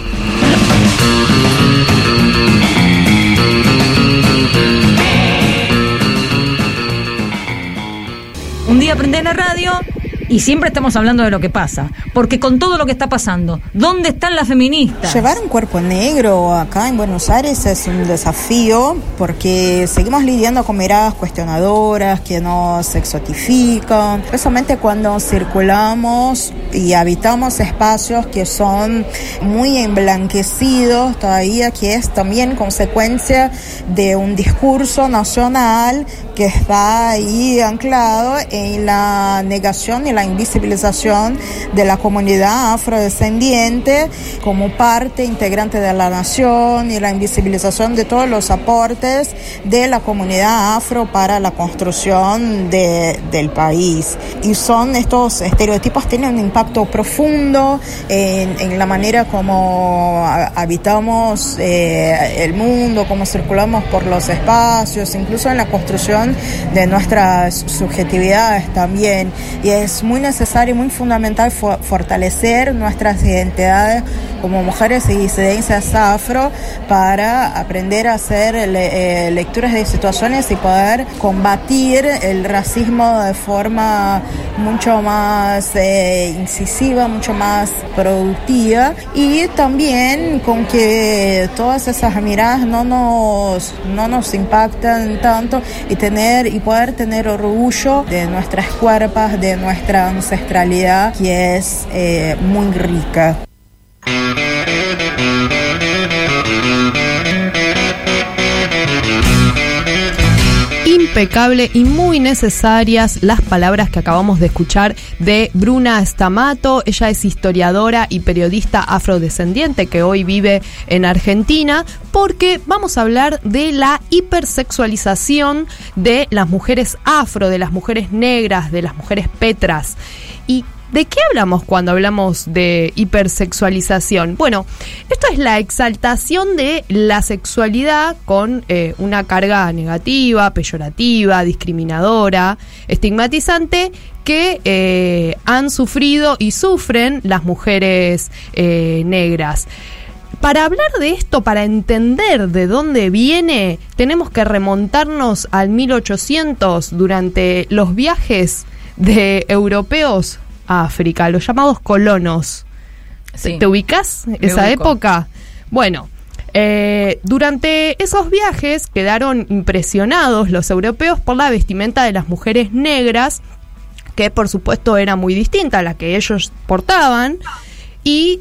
Un día prendés la radio y siempre estamos hablando de lo que pasa. Porque con todo lo que está pasando, ¿dónde están las feministas? Llevar un cuerpo negro acá en Buenos Aires es un desafío porque seguimos lidiando con miradas cuestionadoras que nos exotifican, especialmente cuando circulamos y habitamos espacios que son muy emblanquecidos todavía, que es también consecuencia de un discurso nacional que está ahí anclado en la negación y la invisibilización de la comunidad afrodescendiente como parte integrante de la nación y la invisibilización de todos los aportes de la comunidad afro para la construcción de- del país. Y son estos estereotipos tienen un impacto profundo en, en la manera como ha- habitamos eh, el mundo, cómo circulamos por los espacios, incluso en la construcción de nuestras subjetividades también. Y es muy necesario y muy fundamental fo- fortalecer nuestras identidades como mujeres y disidencias afro para aprender a hacer le- eh, lecturas de situaciones y poder combatir el racismo de forma mucho más eh, incisiva, mucho más productiva. Y también con que todas esas miradas no nos, no nos impactan tanto y tener y poder tener orgullo de nuestras cuerpas, de nuestra ancestralidad que es eh, muy rica. Impecable y muy necesarias las palabras que acabamos de escuchar de Bruna Stamato. Ella es historiadora y periodista afrodescendiente que hoy vive en Argentina porque vamos a hablar de la hipersexualización de las mujeres afro, de las mujeres negras, de las mujeres petras. Y ¿De qué hablamos cuando hablamos de hipersexualización? Bueno, esto es la exaltación de la sexualidad con eh, una carga negativa, peyorativa, discriminadora, estigmatizante que eh, han sufrido y sufren las mujeres eh, negras. Para hablar de esto, para entender de dónde viene, tenemos que remontarnos al 1800 durante los viajes de europeos África, los llamados colonos. Sí. ¿Te ubicas esa ubico. época? Bueno, eh, durante esos viajes quedaron impresionados los europeos por la vestimenta de las mujeres negras, que por supuesto era muy distinta a la que ellos portaban, y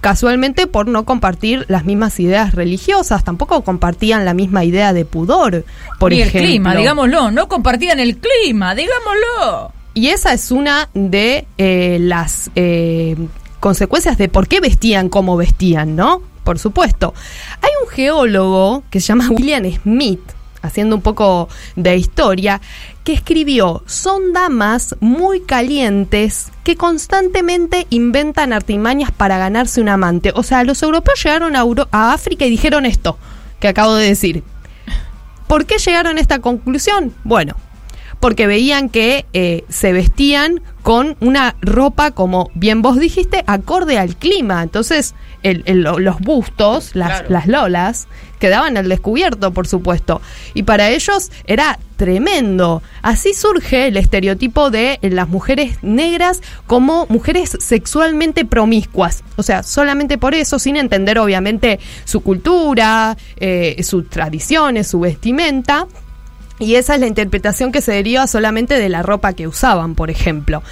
casualmente por no compartir las mismas ideas religiosas, tampoco compartían la misma idea de pudor, por ejemplo. el clima, digámoslo, no compartían el clima, digámoslo. Y esa es una de eh, las eh, consecuencias de por qué vestían como vestían, ¿no? Por supuesto. Hay un geólogo que se llama William Smith, haciendo un poco de historia, que escribió, son damas muy calientes que constantemente inventan artimañas para ganarse un amante. O sea, los europeos llegaron a, a África y dijeron esto que acabo de decir. ¿Por qué llegaron a esta conclusión? Bueno, porque veían que eh, se vestían con una ropa, como bien vos dijiste, acorde al clima. Entonces, el- el- lo- los bustos, las, las lolas, quedaban al descubierto, por supuesto. Y para ellos era tremendo. Así surge el estereotipo de las mujeres negras como mujeres sexualmente promiscuas. O sea, solamente por eso, sin entender obviamente su cultura, eh, sus tradiciones, su vestimenta. Y esa es la interpretación que se deriva solamente de la ropa que usaban, por ejemplo.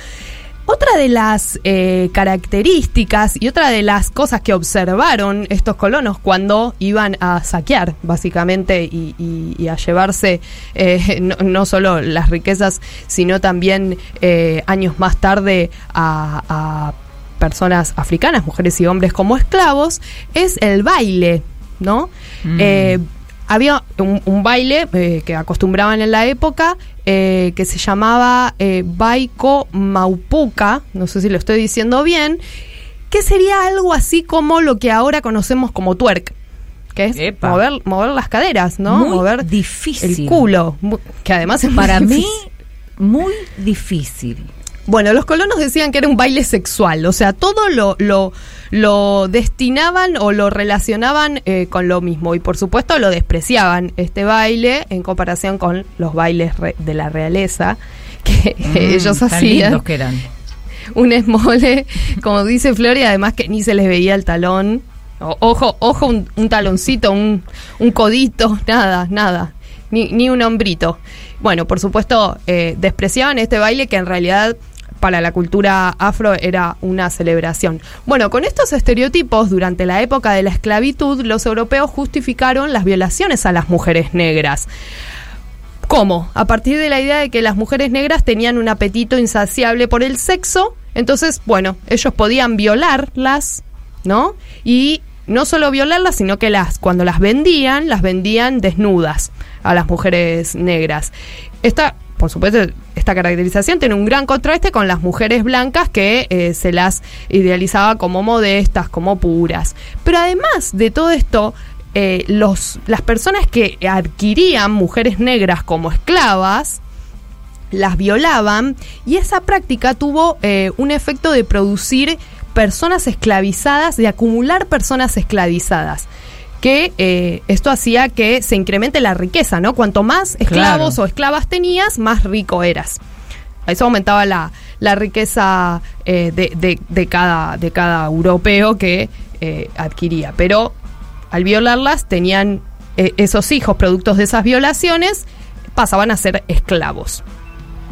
Otra de las eh, características y otra de las cosas que observaron estos colonos cuando iban a saquear, básicamente, y, y- y a llevarse eh, no, no solo las riquezas, sino también eh, años más tarde a, a personas africanas, mujeres y hombres como esclavos, es el baile, ¿no? Mm. Eh, había un, un baile eh, que acostumbraban en la época eh, que se llamaba eh, Baiko Maupuca, no sé si lo estoy diciendo bien, que sería algo así como lo que ahora conocemos como twerk, que es Epa. mover, mover las caderas, ¿no? Muy mover difícil. el culo, que además es muy Para mí, muy difícil. Bueno, los colonos decían que era un baile sexual, o sea, todo lo, lo, lo destinaban o lo relacionaban eh, con lo mismo y por supuesto lo despreciaban este baile en comparación con los bailes re- de la realeza que Mm, ellos hacían. lindos que eran. Un esmole, como dice Flor, y además que ni se les veía el talón. O- ojo, ojo, un, un taloncito, un, un codito, nada, nada. Ni, ni un hombrito. Bueno, por supuesto, eh, despreciaban este baile que en realidad para la cultura afro era una celebración. Bueno, con estos estereotipos, durante la época de la esclavitud, los europeos justificaron las violaciones a las mujeres negras. ¿Cómo? A partir de la idea de que las mujeres negras tenían un apetito insaciable por el sexo, entonces, bueno, ellos podían violarlas, ¿no? Y no solo violarlas, sino que las cuando las vendían, las vendían desnudas a las mujeres negras. Esta, por supuesto, esta caracterización tiene un gran contraste con las mujeres blancas que eh, se las idealizaba como modestas, como puras. Pero además de todo esto, eh, los, las personas que adquirían mujeres negras como esclavas, las violaban y esa práctica tuvo eh, un efecto de producir personas esclavizadas, de acumular personas esclavizadas. Que eh, esto hacía que se incremente la riqueza, ¿no? Cuanto más esclavos Claro. o esclavas tenías, más rico eras. Eso aumentaba la, la riqueza eh, de, de- de cada, de cada europeo que eh, adquiría. Pero al violarlas tenían esos hijos, productos de esas violaciones, pasaban a ser esclavos.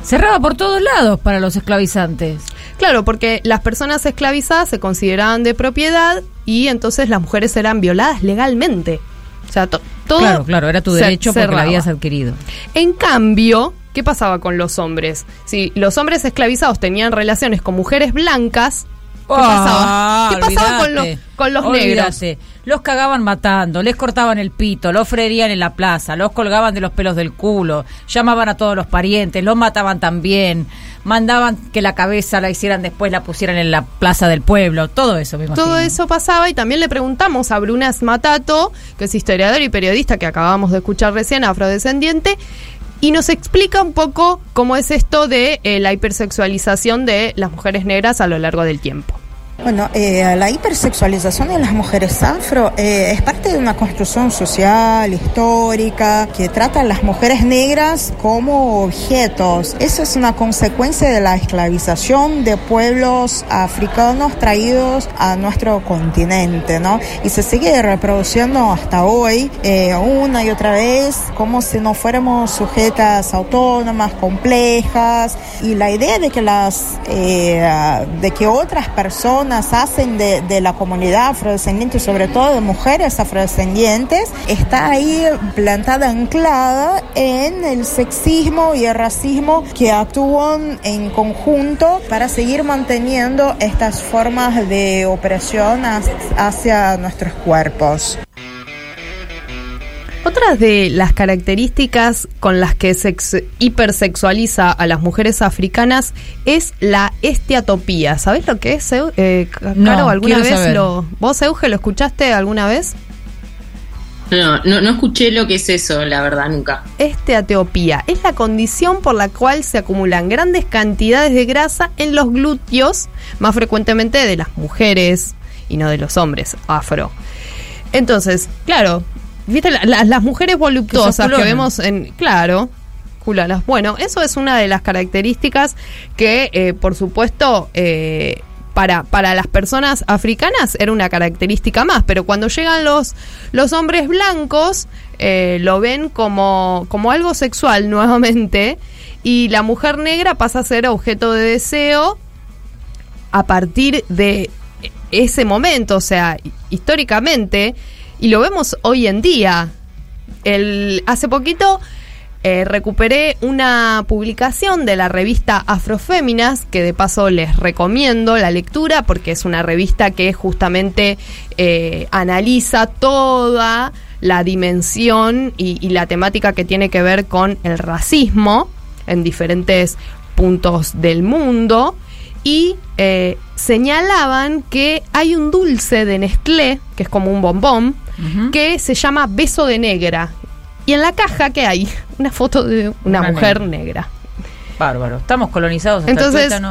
Cerraba por todos lados para los esclavizantes. Claro, porque las personas esclavizadas se consideraban de propiedad y entonces las mujeres eran violadas legalmente. O sea, to- todo. claro, claro, era tu derecho porque lo habías adquirido. En cambio, ¿qué pasaba con los hombres? Si los hombres esclavizados tenían relaciones con mujeres blancas, ¿qué Ah, pasaba? ¿Qué pasaba con olvídate, con los negros? Los cagaban matando, les cortaban el pito, los freían en la plaza, los colgaban de los pelos del culo, llamaban a todos los parientes, los mataban también, mandaban que la cabeza la hicieran después, la pusieran en la plaza del pueblo, todo eso, me imagino. Todo eso pasaba y también le preguntamos a Bruna Matato, que es historiador y periodista que acabamos de escuchar recién, afrodescendiente, y nos explica un poco cómo es esto de eh, la hipersexualización de las mujeres negras a lo largo del tiempo. Bueno, eh, la hipersexualización de las mujeres afro eh, es parte de una construcción social, histórica, que trata a las mujeres negras como objetos. Eso es una consecuencia de la esclavización de pueblos africanos traídos a nuestro continente, ¿no? Y se sigue reproduciendo hasta hoy, eh, una y otra vez, como si no fuéramos sujetas autónomas, complejas. Y la idea de que las, de que otras personas hacen de, de la comunidad afrodescendiente, sobre todo de mujeres afrodescendientes, está ahí plantada, anclada en el sexismo y el racismo que actúan en conjunto para seguir manteniendo estas formas de opresión hacia nuestros cuerpos. Otras de las características con las que se ex- hipersexualiza a las mujeres africanas es la esteatopía. ¿Sabés lo que es, eh, Caro? No, ¿Alguna vez saber. lo... ¿Vos, Euge, lo escuchaste alguna vez? No, no, no escuché lo que es eso, la verdad, nunca. Esteatopía es la condición por la cual se acumulan grandes cantidades de grasa en los glúteos, más frecuentemente de las mujeres y no de los hombres afro. Entonces, claro, ¿viste la- la- las mujeres voluptuosas que, vemos en. Claro. Culonas. Bueno, eso es una de las características que, eh, por supuesto, eh, para, para las personas africanas era una característica más, pero cuando llegan los, los hombres blancos, eh, lo ven como, como algo sexual nuevamente, y la mujer negra pasa a ser objeto de deseo a partir de ese momento, o sea, históricamente, y lo vemos hoy en día. El, hace poquito eh, recuperé una publicación de la revista Afroféminas, que de paso les recomiendo la lectura porque es una revista que justamente eh, analiza toda la dimensión y, la temática que tiene que ver con el racismo en diferentes puntos del mundo y eh, señalaban que hay un dulce de Nestlé, que es como un bombón, que se llama beso de negra. Y en la caja, ¿qué hay? Una foto de una, Una mujer negra. negra. Bárbaro. Estamos colonizados hasta Entonces, el.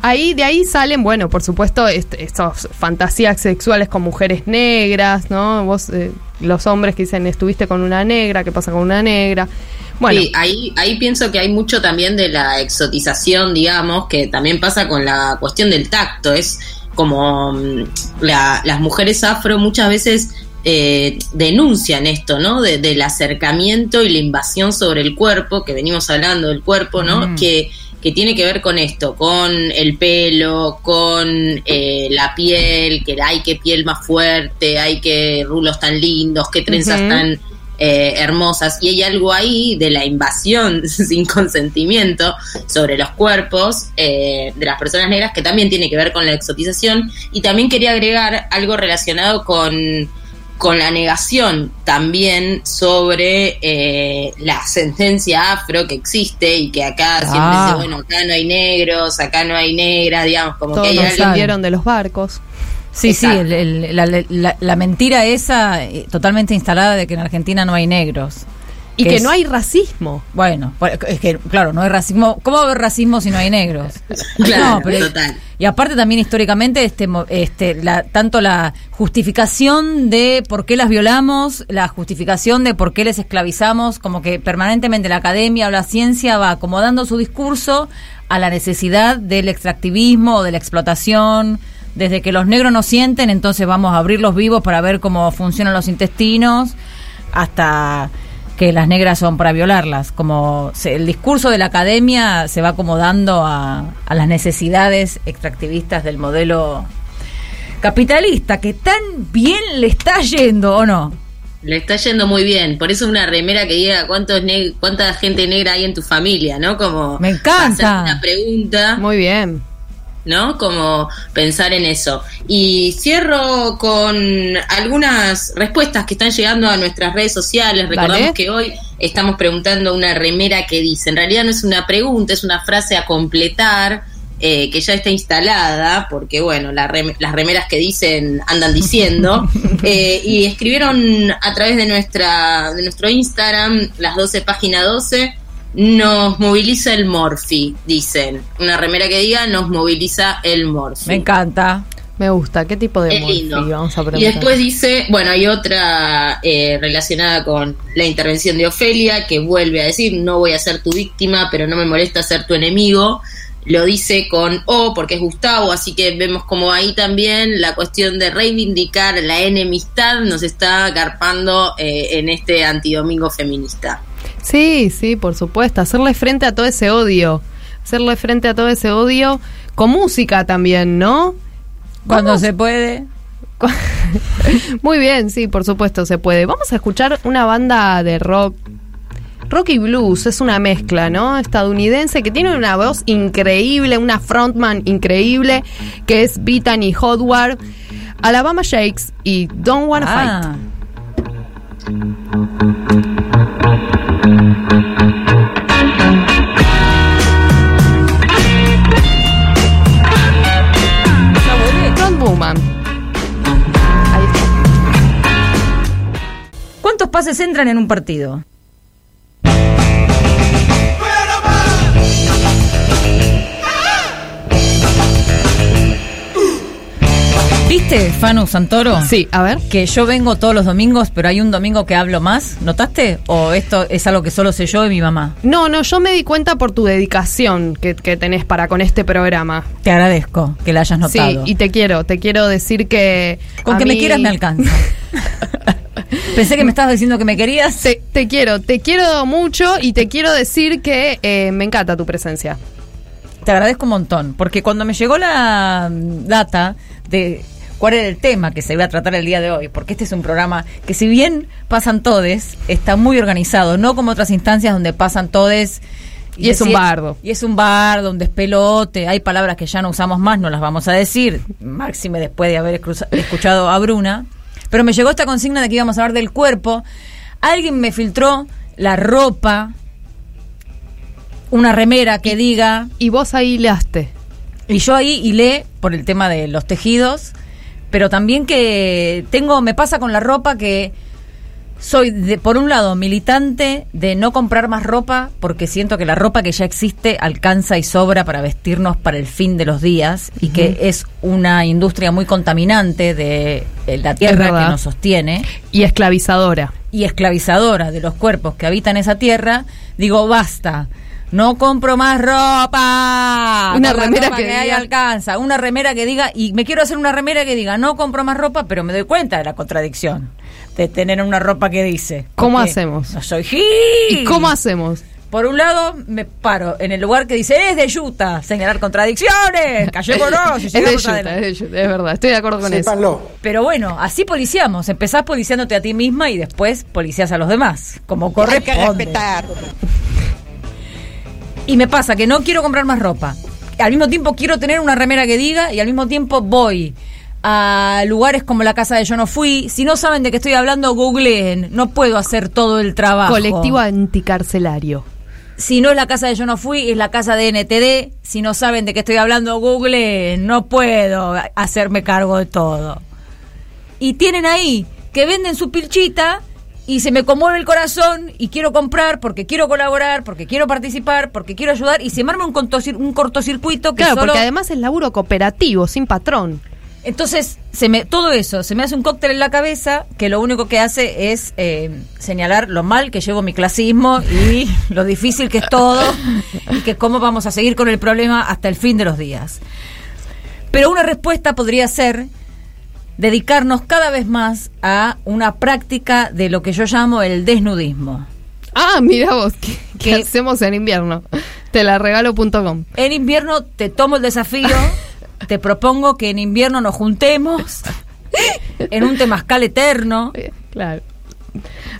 Ahí, de ahí salen, bueno, por supuesto, est- estas fantasías sexuales con mujeres negras, ¿no? Vos, eh, los hombres que dicen, estuviste con una negra, ¿qué pasa con una negra? Bueno, Sí, ahí, ahí pienso que hay mucho también de la exotización, digamos, que también pasa con la cuestión del tacto. Es como mm, la- las mujeres afro muchas veces eh, denuncian esto, ¿no? De- del acercamiento y la invasión sobre el cuerpo, que venimos hablando del cuerpo, ¿no? Mm. Que, que tiene que ver con esto, con el pelo, con eh, la piel, que hay que piel más fuerte, hay que rulos tan lindos, que trenzas tan eh, hermosas y hay algo ahí de la invasión sin consentimiento sobre los cuerpos eh, de las personas negras que también tiene que ver con la exotización y también quería agregar algo relacionado con con la negación también sobre eh, la ascendencia afro que existe y que acá siempre Ah. dice, bueno, acá no hay negros, acá no hay negras, digamos, como todos que salieron de los barcos. Sí, sí, el- el- la, la- la mentira esa eh, totalmente instalada de que en Argentina no hay negros. Y que es- no hay racismo. Bueno, pues, es que, claro, no hay racismo. ¿Cómo va a haber racismo si no hay negros? Claro, No, pero- total. Y aparte también históricamente, este, mo- este, la, tanto la justificación de por qué las violamos, la justificación de por qué les esclavizamos, como que permanentemente la academia o la ciencia va acomodando su discurso a la necesidad del extractivismo o de la explotación. Desde que los negros no sienten, entonces vamos a abrirlos vivos para ver cómo funcionan los intestinos, hasta que las negras son para violarlas. Como se- el discurso de la academia se va acomodando a, a las necesidades extractivistas del modelo capitalista, que tan bien le está yendo, ¿o no? Le está yendo muy bien, por eso una remera que diga cuántos cuánta gente negra hay en tu familia, ¿no? Como Me encanta. una pregunta. Muy bien. ¿No? Como pensar en eso. Y cierro con algunas respuestas que están llegando a nuestras redes sociales. Recordamos que hoy estamos preguntando una remera que dice, en realidad no es una pregunta, es una frase a completar. eh, que ya está instalada, porque bueno, la rem- las remeras que dicen andan diciendo, eh, y escribieron a través de nuestra de nuestro Instagram, las 12 página 12, nos moviliza el Morphy, dicen. Una remera que diga nos moviliza el Morphy. Me encanta. Me gusta. ¿Qué tipo de Es morfi? lindo. Vamos a Y después dice, bueno, hay otra eh, relacionada con la intervención de Ofelia, que vuelve a decir, no voy a ser tu víctima, pero no me molesta ser tu enemigo. Lo dice con O, porque es Gustavo, así que vemos como ahí también la cuestión de reivindicar la enemistad nos está agarpando eh, en este antidomingo feminista. Sí, sí, por supuesto. Hacerle frente a todo ese odio. Hacerle frente a todo ese odio con música también, ¿no? Cuando se puede. Muy bien, sí, por supuesto se puede. Vamos a escuchar una banda de rock. Rock y blues es una mezcla, ¿no? Estadounidense que tiene una voz increíble, una frontman increíble, que es Bethany Howard, Alabama Shakes y Don't Wanna Ah. Fight. Pases entran en un partido? ¿Viste, Fanu Santoro? Sí, a ver. Que yo vengo todos los domingos, pero hay un domingo que hablo más. ¿Notaste? ¿O esto es algo que solo sé yo y mi mamá? No, no, yo me di cuenta por tu dedicación que, que tenés para con este programa. Te agradezco que la hayas notado. Sí, y te quiero, te quiero decir que... Con que me quieras me alcanza. Pensé que me estabas diciendo que me querías. Te, te quiero, te quiero mucho y te quiero decir que eh, me encanta tu presencia. Te agradezco un montón, porque cuando me llegó la data de cuál era el tema que se iba a tratar el día de hoy, porque este es un programa que si bien pasan todes, está muy organizado, no como otras instancias donde pasan todes. Y es un bardo. Y es un bardo, un despelote, hay palabras que ya no usamos más, no las vamos a decir, máxime después de haber escuchado a Bruna. Pero me llegó esta consigna de que íbamos a hablar del cuerpo. Alguien me filtró la ropa, una remera que diga... Y vos ahí hilaste. Y yo ahí hilé por el tema de los tejidos, pero también que tengo, me pasa con la ropa que soy, de, por un lado, militante de no comprar más ropa, porque siento que la ropa que ya existe alcanza y sobra para vestirnos para el fin de los días, y que es una industria muy contaminante de eh, la tierra que nos sostiene Y esclavizadora. y esclavizadora de los cuerpos que habitan esa tierra, digo, basta. No compro más ropa. Una remera ropa que ahí diga- alcanza. Una remera que diga, y me quiero hacer una remera que diga, no compro más ropa, pero me doy cuenta de la contradicción de tener una ropa que dice. ¿Cómo hacemos? No soy gil. ¿Y cómo hacemos? Por un lado, me paro en el lugar que dice, es de Utah, señalar contradicciones, callémonos, Es de Utah, es de Utah, es verdad, estoy de acuerdo con eso. Pero bueno, así policiamos. Empezás policiándote a ti misma y después policías a los demás. Como corresponde. Y me pasa que no quiero comprar más ropa. Al mismo tiempo quiero tener una remera que diga y al mismo tiempo voy a lugares como la casa de Yo No Fui. Si no saben de qué estoy hablando, googleen. No puedo hacer todo el trabajo. Colectivo anticarcelario. Si no es la casa de Yo No Fui, es la casa de NTD. Si no saben de qué estoy hablando, googleen. No puedo hacerme cargo de todo. Y tienen ahí que venden su pilchita y se me conmueve el corazón y quiero comprar porque quiero colaborar, porque quiero participar, porque quiero ayudar y se me arma un, contocir- un cortocircuito que Claro, solo- porque además es laburo cooperativo, sin patrón. Entonces, se me, todo eso, se me hace un cóctel en la cabeza que lo único que hace es eh, señalar lo mal que llevo mi clasismo y lo difícil que es todo y que cómo vamos a seguir con el problema hasta el fin de los días. Pero una respuesta podría ser dedicarnos cada vez más a una práctica de lo que yo llamo el desnudismo. Ah, mira vos, ¿qué, qué hacemos en invierno? Te la regalo.com. En invierno te tomo el desafío, te propongo que en invierno nos juntemos en un temazcal eterno Claro.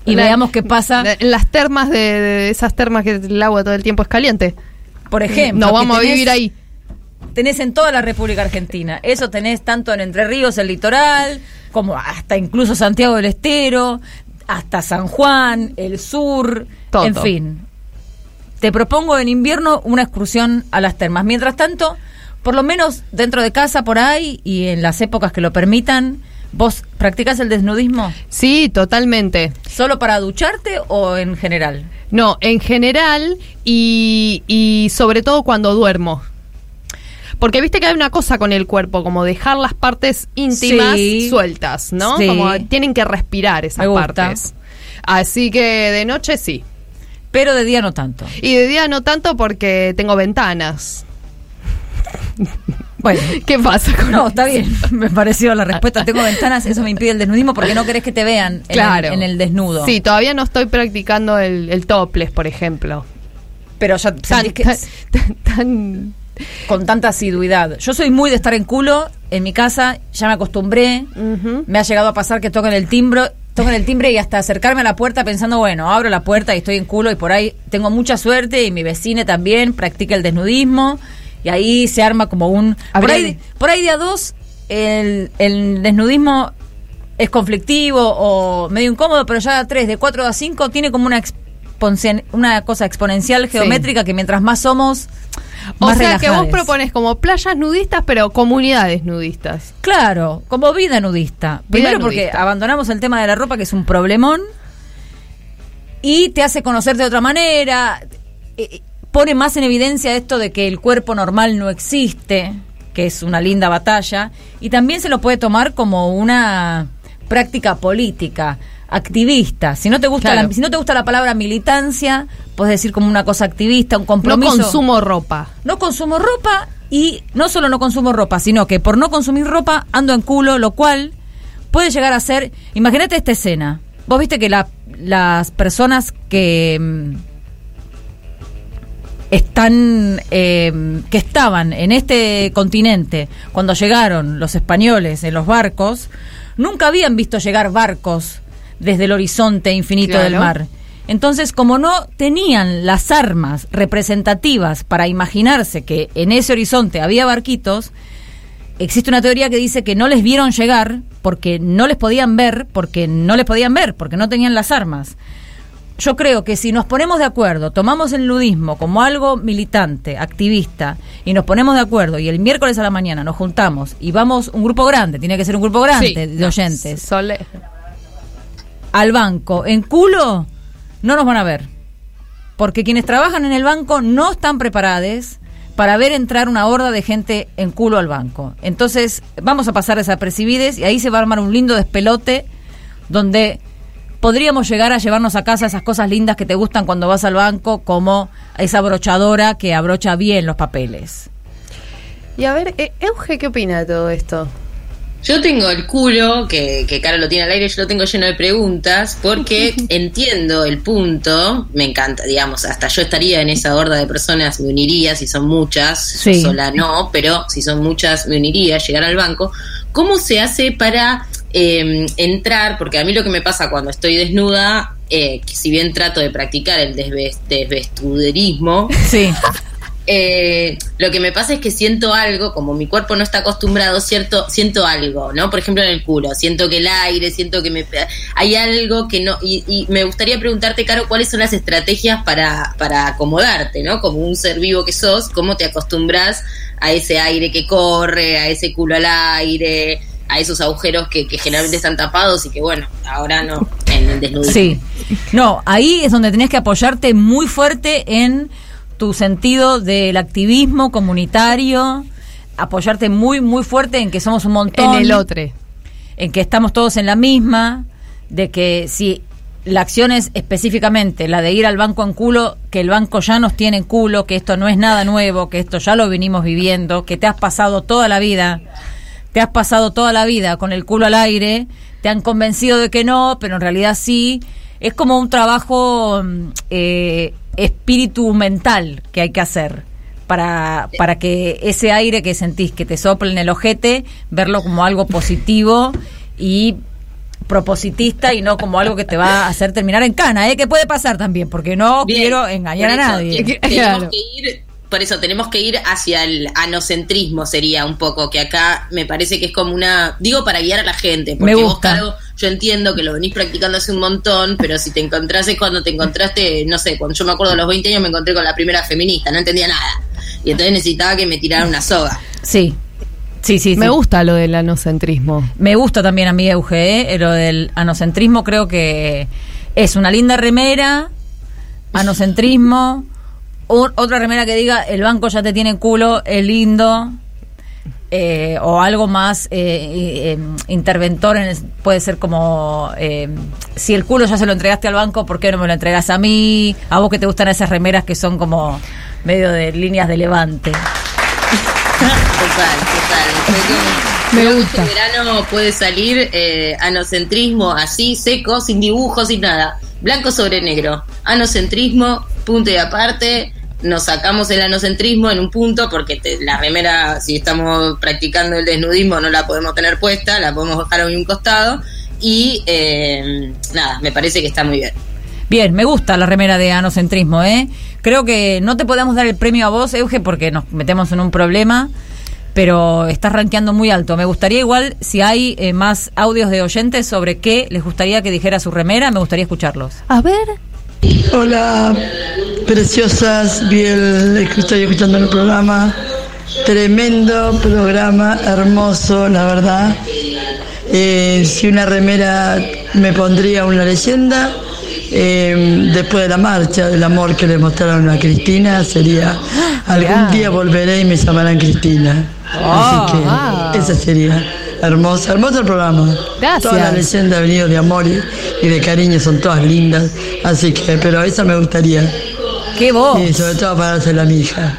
y La- veamos qué pasa. En las termas de, de esas termas que el agua todo el tiempo es caliente. Por ejemplo, No vamos a vivir ahí. Tenés en toda la República Argentina. Eso tenés tanto en Entre Ríos, el litoral, como hasta incluso Santiago del Estero, hasta San Juan, el sur, Todo. en fin. Te propongo en invierno una excursión a las termas. Mientras tanto, por lo menos dentro de casa por ahí y en las épocas que lo permitan, ¿vos practicás el desnudismo? Sí, totalmente. ¿Solo para ducharte o en general? No, en general y, y sobre todo cuando duermo. Porque viste que hay una cosa con el cuerpo, como dejar las partes íntimas Sí. sueltas, ¿no? Sí. Como tienen que respirar esas partes. Así que de noche sí. Pero de día no tanto. Y de día no tanto porque tengo ventanas. Bueno. ¿Qué pasa con No, está bien. Me pareció la respuesta. Tengo ventanas, eso me impide el desnudismo porque no querés que te vean en, Claro. el, en el desnudo. Sí, todavía no estoy practicando el, el topless, por ejemplo. Pero ya Tan, que... tan, tan- tan con tanta asiduidad. Yo soy muy de estar en culo en mi casa, ya me acostumbré. Me ha llegado a pasar que tocan el timbre, tocan el timbre y hasta acercarme a la puerta pensando, bueno, abro la puerta y estoy en culo y por ahí tengo mucha suerte y mi vecina también practica el desnudismo y ahí se arma como un... Por ahí, por ahí de a dos el, el desnudismo es conflictivo o medio incómodo, pero ya de a tres, de cuatro a cinco tiene como una una cosa exponencial geométrica que mientras más somos O más sea que vos propones como playas nudistas, pero comunidades nudistas. Claro, como vida nudista. Vida Primero porque nudista. abandonamos el tema de la ropa, que es un problemón, y te hace conocer de otra manera, eh, pone más en evidencia esto de que el cuerpo normal no existe, que es una linda batalla, y también se lo puede tomar como una práctica política, activista. Si no te gusta, Claro. la, si no te gusta la palabra militancia, puedes decir como una cosa activista, un No compromiso. consumo ropa. No consumo ropa y no solo no consumo ropa, sino que por no consumir ropa ando en culo, lo cual puede llegar a ser. Imagínate esta escena. Vos viste que la- las personas que mm, están eh, que estaban en este continente cuando llegaron los españoles en los barcos nunca habían visto llegar barcos desde el horizonte infinito Claro. del mar entonces, como no tenían las armas representativas para imaginarse que en ese horizonte había barquitos, existe una teoría que dice que no les vieron llegar porque no les podían ver, porque no les podían ver, porque no tenían las armas. Yo creo que si nos ponemos de acuerdo, tomamos el nudismo como algo militante, activista, y nos ponemos de acuerdo, y el miércoles a la mañana nos juntamos y vamos un grupo grande, tiene que ser un grupo grande Sí, de no, oyentes, Sole- al banco en culo, no nos van a ver. Porque quienes trabajan en el banco no están preparados para ver entrar una horda de gente en culo al banco. Entonces, vamos a pasar desapercibides y ahí se va a armar un lindo despelote donde podríamos llegar a llevarnos a casa esas cosas lindas que te gustan cuando vas al banco, como esa brochadora que abrocha bien los papeles. Y a ver, eh, Euge, ¿qué opina de todo esto? Yo tengo el culo, que, que Caro lo tiene al aire, yo lo tengo lleno de preguntas, porque entiendo el punto, me encanta, digamos, hasta yo estaría en esa horda de personas, me uniría, si son muchas, Sí. yo sola no, pero si son muchas, me uniría, llegar al banco. ¿Cómo se hace para eh, entrar? Porque a mí lo que me pasa cuando estoy desnuda, eh, que si bien trato de practicar el desves- desvestuderismo, Sí. eh, lo que me pasa es que siento algo, como mi cuerpo no está acostumbrado, cierto, siento algo, ¿no? Por ejemplo, en el culo, siento que el aire, siento que me hay algo que no, y, y me gustaría preguntarte, Caro, cuáles son las estrategias para, para acomodarte, ¿no? Como un ser vivo que sos, cómo te acostumbras a ese aire que corre, a ese culo al aire, a esos agujeros que, que generalmente están tapados y que bueno, ahora no, en el desnudismo. Sí. No, ahí es donde tenés que apoyarte muy fuerte en tu sentido del activismo comunitario, apoyarte muy, muy fuerte en que somos un montón. En el otro. En que estamos todos en la misma, de que si la acción es específicamente la de ir al banco en culo, que el banco ya nos tiene en culo, que esto no es nada nuevo, que esto ya lo venimos viviendo, que te has pasado toda la vida, te has pasado toda la vida con el culo al aire, te han convencido de que no, pero en realidad sí. Es como un trabajo mm, eh, espíritu mental que hay que hacer para, para que ese aire que sentís que te sopla en el ojete, verlo como algo positivo y propositista y no como algo que te va a hacer terminar en cana, ¿eh? que puede pasar también, porque no Bien, quiero engañar a nadie. te- tenemos que ir, por eso tenemos que ir hacia el anocentrismo sería un poco, que acá me parece que es como una, digo para guiar a la gente, porque Me vos. Caro, yo entiendo que lo venís practicando hace un montón, pero si te encontraste cuando te encontraste, no sé, cuando yo me acuerdo a los 20 años me encontré con la primera feminista, no entendía nada. Y entonces necesitaba que me tiraran una soga. Sí. Sí, sí, Me sí. gusta lo del anocentrismo. Me gusta también a mí, Euge, ¿eh? lo del anocentrismo. Creo que es una linda remera, anocentrismo. O- otra remera que diga el banco ya te tiene culo, es lindo. eh, o algo más eh, eh, eh, interventor, en el- puede ser como eh, si el culo ya se lo entregaste al banco, ¿por qué no me lo entregas a mí? A vos que te gustan esas remeras que son como medio de líneas de levante. Total, total. Me creo que gusta. Este verano puede salir eh, anocentrismo así, seco, sin dibujos, sin nada. Blanco sobre negro. Anocentrismo, punto y aparte. Nos sacamos el anocentrismo en un punto, porque te- la remera, si estamos practicando el desnudismo, no la podemos tener puesta, la podemos dejar a un costado. Y eh, nada, me parece que está muy bien. Bien, me gusta la remera de anocentrismo, ¿eh? Creo que no te podemos dar el premio a vos, Euge, porque nos metemos en un problema, pero estás rankeando muy alto. Me gustaría igual, si hay eh, más audios de oyentes sobre qué les gustaría que dijera su remera, me gustaría escucharlos. A ver. Hola, preciosas, vi el que estoy escuchando el programa. Tremendo programa, hermoso, la verdad. Eh, si una remera me pondría una leyenda, eh, después de la marcha, del amor que le mostraron a Cristina, sería algún Mirá. día volveré y me llamarán Cristina. Así que Ah. esa sería hermosa, hermoso el programa. Gracias. Todas las leyendas venido de amor y, y de cariño son todas lindas, así que, pero esa me gustaría. ¡Qué voz! Y sobre todo para dársela a mi hija.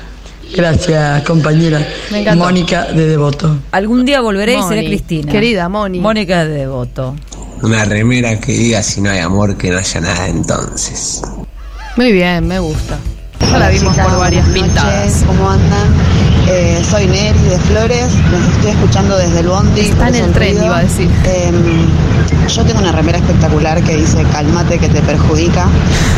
Gracias, compañera. Me. Mónica de Devoto. Algún día volveré y seré Moni, Cristina. querida Moni. Mónica de Devoto. Una remera que diga si no hay amor que no haya nada entonces. Muy bien, me gusta. Ya la vimos por varias pintadas. ¿Cómo andan? Eh, soy Neri de Flores, los estoy escuchando desde el Bondi. Está en el tren, iba a decir. Em, yo tengo una remera espectacular que dice Calmate que te perjudica.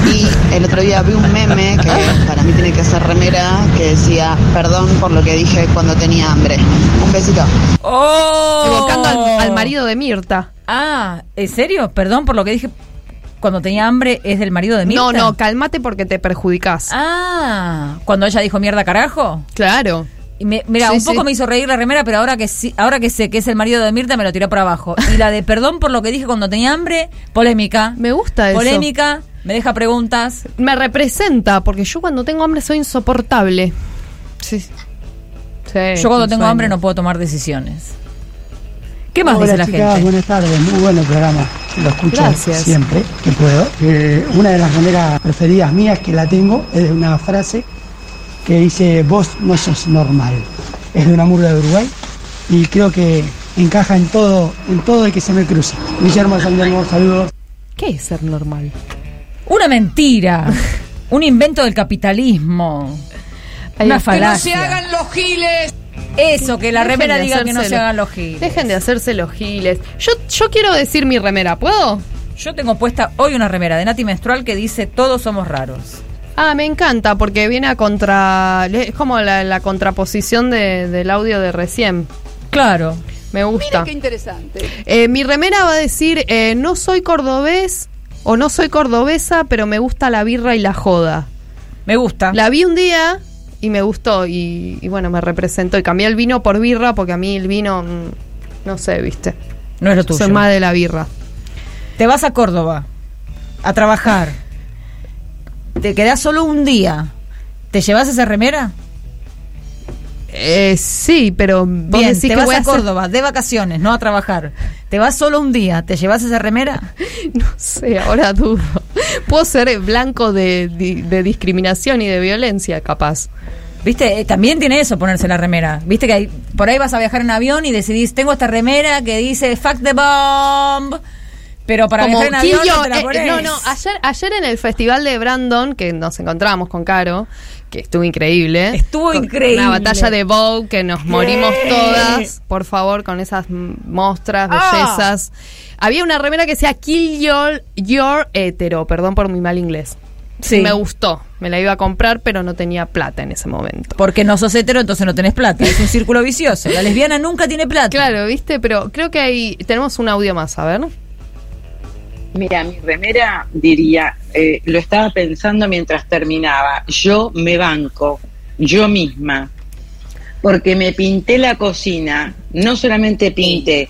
Y el otro día vi un meme que para mí tiene que ser remera que decía Perdón por lo que dije cuando tenía hambre. Un besito. ¡Oh! Evocando al, al marido de Mirta. Ah, ¿en serio? Perdón por lo que dije cuando tenía hambre, ¿es del marido de Mirta? No, no, cálmate porque te perjudicas. Ah, cuando ella dijo mierda carajo. Claro. Y me- mira, Sí, un poco sí. me hizo reír la remera, pero ahora que sí, ahora que sé que es el marido de Mirta, me lo tiró por abajo. Y la de perdón por lo que dije cuando tenía hambre, polémica. Me gusta eso. Polémica, me deja preguntas. Me representa, porque yo cuando tengo hambre soy insoportable. Sí. Sí, Yo cuando tengo sueño. hambre no puedo tomar decisiones. ¿Qué más Hola, dice la chicas, gente? Buenas tardes, muy bueno el programa. Lo escucho Gracias. siempre que puedo. Eh, una de las maneras preferidas mías que la tengo es de una frase que dice: Vos no sos normal. Es de una murga de Uruguay y creo que encaja en todo, en todo el que se me cruza. Guillermo de San Guillermo, saludos. ¿Qué es ser normal? Una mentira. un invento del capitalismo. Una falacia. los giles. Eso, que la Dejen remera diga que no se hagan los giles. Dejen de hacerse los giles. Yo, yo quiero decir mi remera, ¿puedo? Yo tengo puesta hoy una remera de Nati Menstrual que dice todos somos raros. Ah, me encanta porque viene a contra. Es como la, la contraposición de- del audio de recién. Claro. Me gusta. Qué interesante. Eh, mi remera va a decir: eh, No soy cordobés o no soy cordobesa, pero me gusta la birra y la joda. Me gusta. La vi un día y me gustó y, y bueno, me representó. Y cambié el vino por birra porque a mí el vino, mm, no sé, viste. No es lo tuyo. Soy más de la birra. Te vas a Córdoba a trabajar. Te quedás solo un día. ¿Te llevas esa remera? Eh, sí, pero vos Bien, decís te que vas voy a, a hacer- Córdoba de vacaciones, no a trabajar. Te vas solo un día. ¿Te llevas esa remera? No sé, ahora dudo. Puedo ser blanco de discriminación y de violencia, capaz. Viste, Eh, también tiene eso ponerse la remera. Viste que hay- por ahí vas a viajar en avión y decidís, tengo esta remera que dice fuck the bomb. Pero para Como en avión Kill no te la eh, no, no, ayer, ayer en el festival de Brandon, que nos encontramos con Caro, que estuvo increíble. Estuvo Con increíble. Una batalla de Vogue que nos morimos todas, por favor, con esas mostras, Ah. bellezas. Había una remera que decía Kill Your, your Hetero, perdón por mi mal inglés. Sí. Me gustó, me la iba a comprar, pero no tenía plata en ese momento. Porque no sos hetero, entonces no tenés plata. Es un círculo vicioso. La lesbiana nunca tiene plata. Claro, viste, pero creo que hay, tenemos un audio más, a ver. Mira, mi remera diría, eh, lo estaba pensando mientras terminaba, yo me banco, yo misma, porque me pinté la cocina, no solamente pinté,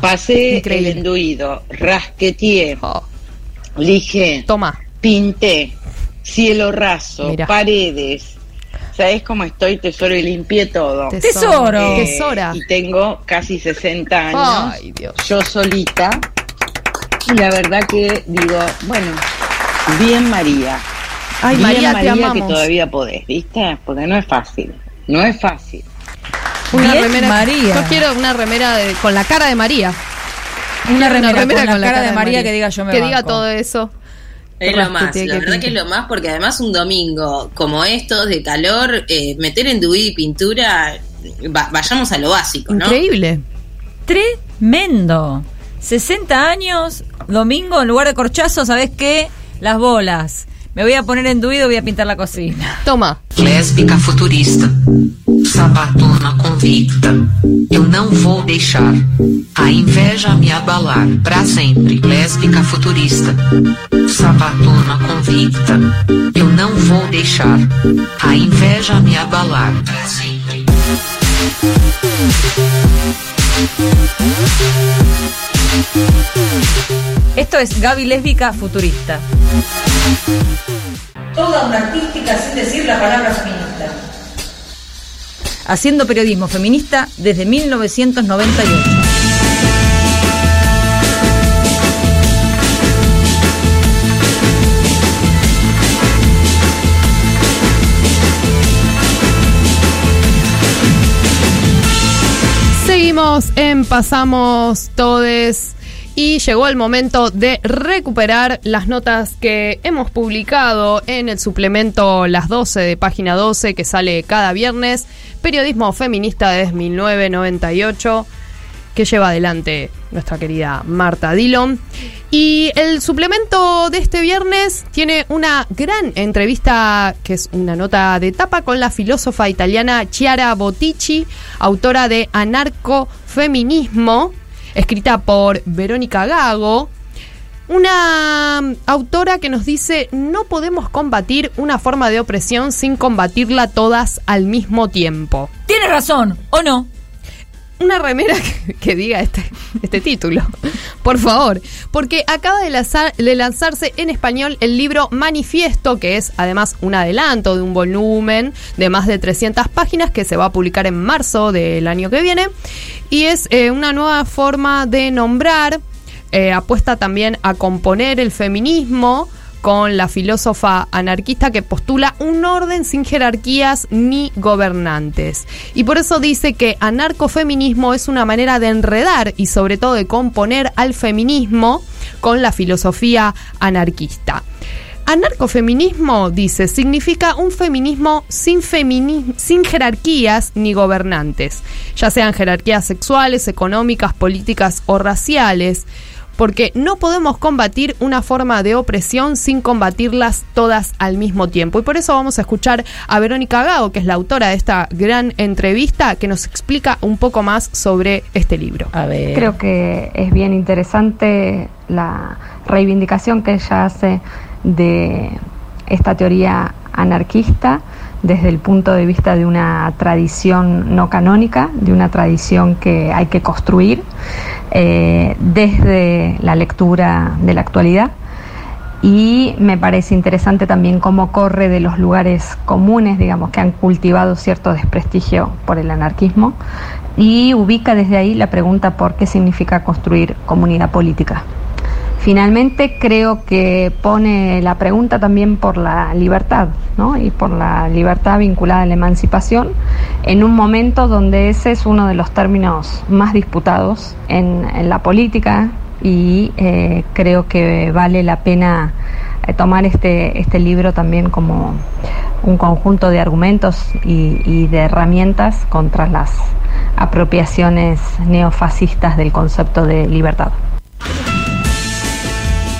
pasé increíble. el enduido, rasqueteé, lijé, Toma. pinté, cielo raso, Mira. paredes. ¿Sabes cómo estoy, tesoro? Y limpié todo. Tesoro. Eh, Tesora. Y tengo casi 60 años. Ay, Dios. Yo solita. Y la verdad que digo, bueno, bien María. Ay, bien María, te María que todavía podés, ¿viste? Porque no es fácil. No es fácil. Una Bien, remera. María. Yo quiero una remera de- con la cara de María. Una remera con la cara de María que diga yo me Que diga banco. todo eso. Es lo más, la verdad que es lo más, porque además un domingo como estos de calor, eh, meter en y pintura, va- vayamos a lo básico, ¿no? Increíble. Tremendo. 60 años, domingo, en lugar de corchazo, ¿sabes qué? Las bolas. Me voy a poner enduido y voy a pintar la cocina. Toma. Lésbica futurista, sabatona convicta. Eu não vou deixar a inveja me abalar pra sempre. Lésbica futurista, sabatona convicta. Eu não vou deixar a inveja me abalar pra sempre. Esto es Gaby Lésbica Futurista. Toda una artística sin decir la palabra feminista. Haciendo periodismo feminista desde 1998. Seguimos en Pasamos Todes y llegó el momento de recuperar las notas que hemos publicado en el suplemento Las 12 de página 12 que sale cada viernes, Periodismo Feminista desde 1998 que lleva adelante nuestra querida Marta Dillon. Y el suplemento de este viernes tiene una gran entrevista, que es una nota de tapa con la filósofa italiana Chiara Bottici, autora de Anarcofeminismo, escrita por Verónica Gago. Una autora que nos dice, no podemos combatir una forma de opresión sin combatirla todas al mismo tiempo. Tiene razón, ¿o no? Una remera que, diga este, este título, por favor. Porque acaba de lanzarse en español el libro Manifiesto, que es además un adelanto de un volumen de más de 300 páginas que se va a publicar en marzo del año que viene. Y es eh, una nueva forma de nombrar eh, apuesta también a componer el feminismo con la filósofa anarquista que postula un orden sin jerarquías ni gobernantes. Y por eso dice que anarcofeminismo es una manera de enredar y sobre todo de componer al feminismo con la filosofía anarquista. Anarcofeminismo, dice, significa un feminismo sin, femini- sin jerarquías ni gobernantes, ya sean jerarquías sexuales, económicas, políticas o raciales, porque no podemos combatir una forma de opresión sin combatirlas todas al mismo tiempo. Y por eso vamos a escuchar a Verónica Gago, que es la autora de esta gran entrevista, que nos explica un poco más sobre este libro. A ver. Creo que es bien interesante la reivindicación que ella hace de esta teoría anarquista desde el punto de vista de una tradición no canónica, de una tradición que hay que construir eh, desde la lectura de la actualidad. Y me parece interesante también cómo corre de los lugares comunes, digamos, que han cultivado cierto desprestigio por el anarquismo y ubica desde ahí la pregunta por qué significa construir comunidad política. Finalmente creo que pone la pregunta también por la libertad, ¿no? Y por la libertad vinculada a la emancipación en un momento donde ese es uno de los términos más disputados en, la política y eh, creo que vale la pena eh, tomar este, este libro también como un conjunto de argumentos y de herramientas contra las apropiaciones neofascistas del concepto de libertad.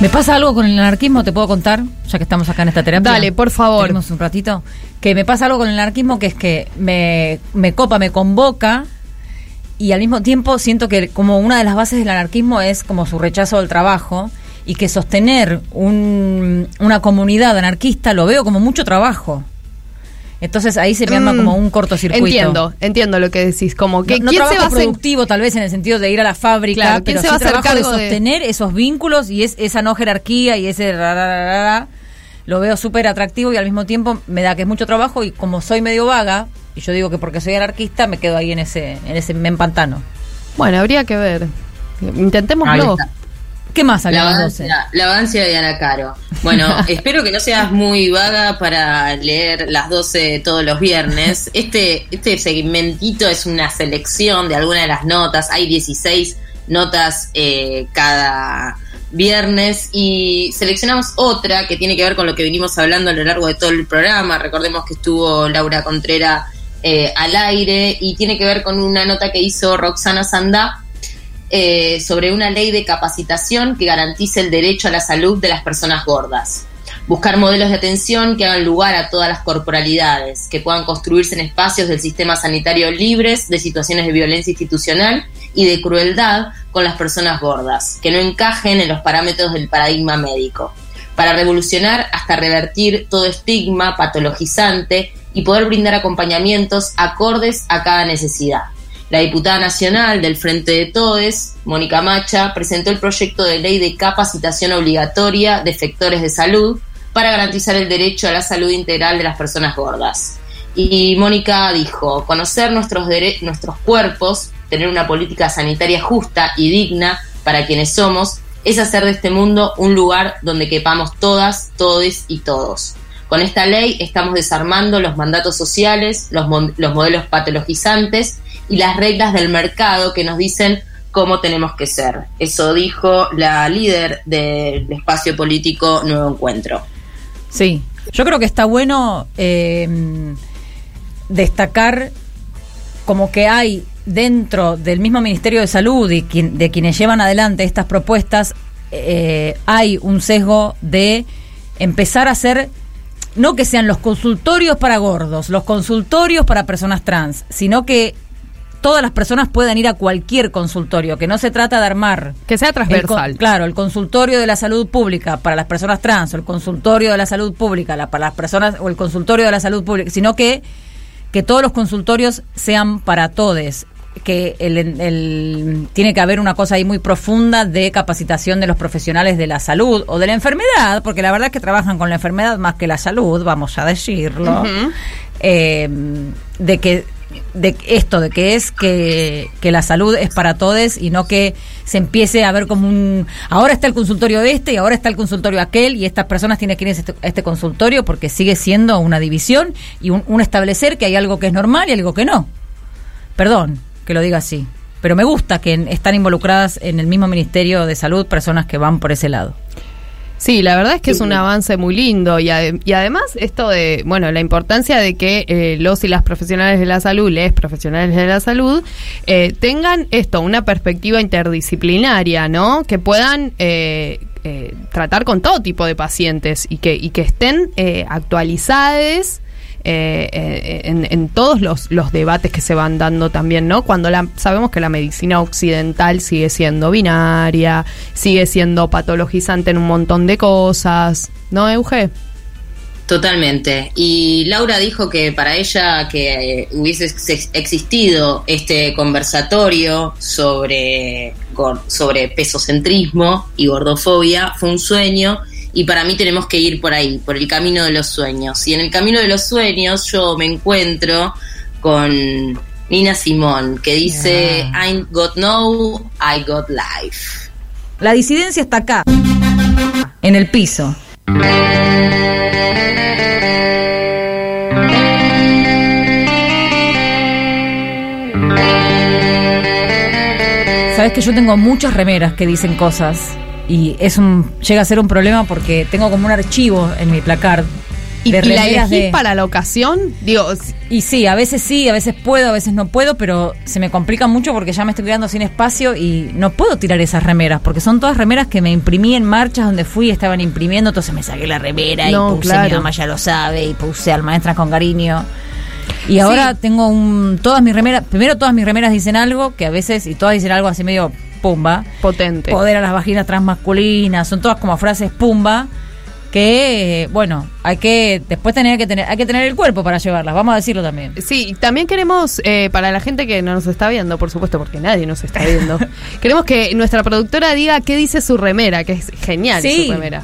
Me pasa algo con el anarquismo, te puedo contar, ya que estamos acá en esta terapia. Dale, por favor. Tenemos un ratito. Que me pasa algo con el anarquismo que es que me, me copa, me convoca y al mismo tiempo siento que como una de las bases del anarquismo es como su rechazo al trabajo y que sostener un- una comunidad anarquista lo veo como mucho trabajo. Entonces ahí se me arma Mm, como un cortocircuito. Entiendo, entiendo lo que decís. Como que no, no ¿quién se trabajo va hacer- productivo tal vez en el sentido de ir a la fábrica, Claro, ¿quién pero se sí va a hacer trabajo de cargo de- sostener esos vínculos y es esa no jerarquía y ese ra, ra, ra, ra, ra, lo veo súper atractivo y al mismo tiempo me da que es mucho trabajo y como soy medio vaga y yo digo que porque soy anarquista me quedo ahí en ese en ese me empantano. Bueno, habría que ver. Intentémoslo. ¿Qué más La salió a las avancia, 12? la avancia de Ana Caro. Bueno, espero que no seas muy vaga para leer las 12 todos los viernes. Este, este segmentito es una selección de algunas de las notas. Hay 16 notas eh, cada, viernes y seleccionamos otra que tiene que ver con lo que venimos hablando a lo largo de todo el programa. Recordemos que estuvo Laura Contrera eh, al aire y tiene que ver con una nota que hizo Roxana Sandá eh, sobre una ley de capacitación que garantice el derecho a la salud de las personas gordas. Buscar modelos de atención que hagan lugar a todas las corporalidades, que puedan construirse en espacios del sistema sanitario libres de situaciones de violencia institucional y de crueldad con las personas gordas, que no encajen en los parámetros del paradigma médico, para revolucionar hasta revertir todo estigma patologizante y poder brindar acompañamientos acordes a cada necesidad. La diputada nacional del Frente de Todes, Mónica Macha, presentó el proyecto de ley de capacitación obligatoria de efectores de salud para garantizar el derecho a la salud integral de las personas gordas. Y Mónica dijo, conocer nuestros, cuerpos, tener una política sanitaria justa y digna para quienes somos, es hacer de este mundo un lugar donde quepamos todas, todes y todos. Con esta ley estamos desarmando los mandatos sociales, los modelos patologizantes y las reglas del mercado que nos dicen cómo tenemos que ser. Eso dijo la líder del espacio político Nuevo Encuentro. Sí, yo creo que está bueno eh, destacar como que hay dentro del mismo Ministerio de Salud y de quienes llevan adelante estas propuestas, eh, hay un sesgo de empezar a hacer, no que sean los consultorios para gordos, los consultorios para personas trans, sino que todas las personas puedan ir a cualquier consultorio, que no se trata de armar. Que sea transversal. claro, el consultorio de la salud pública para las personas trans, o el consultorio de la salud pública para las personas, o el consultorio de la salud pública, sino que, que todos los consultorios sean para todes que el, tiene que haber una cosa ahí muy profunda de capacitación de los profesionales de la salud o de la enfermedad, porque la verdad es que trabajan con la enfermedad más que la salud, vamos a decirlo, eh, de que de esto, de que es que, la salud es para todos y no que se empiece a ver como un... Ahora está el consultorio este y ahora está el consultorio aquel y estas personas tienen que ir a este, este consultorio porque sigue siendo una división y un, establecer que hay algo que es normal y algo que no. Perdón que lo diga así, pero me gusta que están involucradas en el mismo Ministerio de Salud personas que van por ese lado. Sí, la verdad es que es un avance muy lindo y, y, además esto de, bueno, la importancia de que eh, los y las profesionales de la salud, les profesionales de la salud, eh, tengan esto, una perspectiva interdisciplinaria, ¿no? Que puedan eh, tratar con todo tipo de pacientes y que, y que estén actualizados eh, eh, en, todos los, los, debates que se van dando también, ¿no? Cuando la, sabemos que la medicina occidental sigue siendo binaria, sigue siendo patologizante en un montón de cosas, ¿no, Euge? Totalmente. Y Laura dijo que para ella que eh, hubiese existido este conversatorio sobre, sobre pesocentrismo y gordofobia fue un sueño y para mí tenemos que ir por ahí, por el camino de los sueños. Y en el camino de los sueños yo me encuentro con Nina Simón, que dice, I got no, I got life. La disidencia está acá, en el piso. Sabes que yo tengo muchas remeras que dicen cosas y es un llega a ser un problema porque tengo como un archivo en mi placard ¿Y, de la elegís para la ocasión? Digo, y sí, a veces sí, a veces puedo, a veces no puedo, pero se me complica mucho porque ya me estoy quedando sin espacio y no puedo tirar esas remeras, porque son todas remeras que me imprimí en marchas donde fui, estaban imprimiendo, entonces me saqué la remera y puse, mi mamá ya lo sabe, y puse al maestra con cariño. Y ahora tengo un, todas mis remeras, primero todas mis remeras dicen algo, que a veces, y todas dicen algo así medio pumba. Potente. Poder a las vaginas transmasculinas, son todas como frases pumba que bueno hay que después tener que tener hay que tener el cuerpo para llevarlas vamos a decirlo también sí también queremos eh, para la gente que no nos está viendo por supuesto porque nadie nos está viendo queremos que nuestra productora diga qué dice su remera que es genial su remera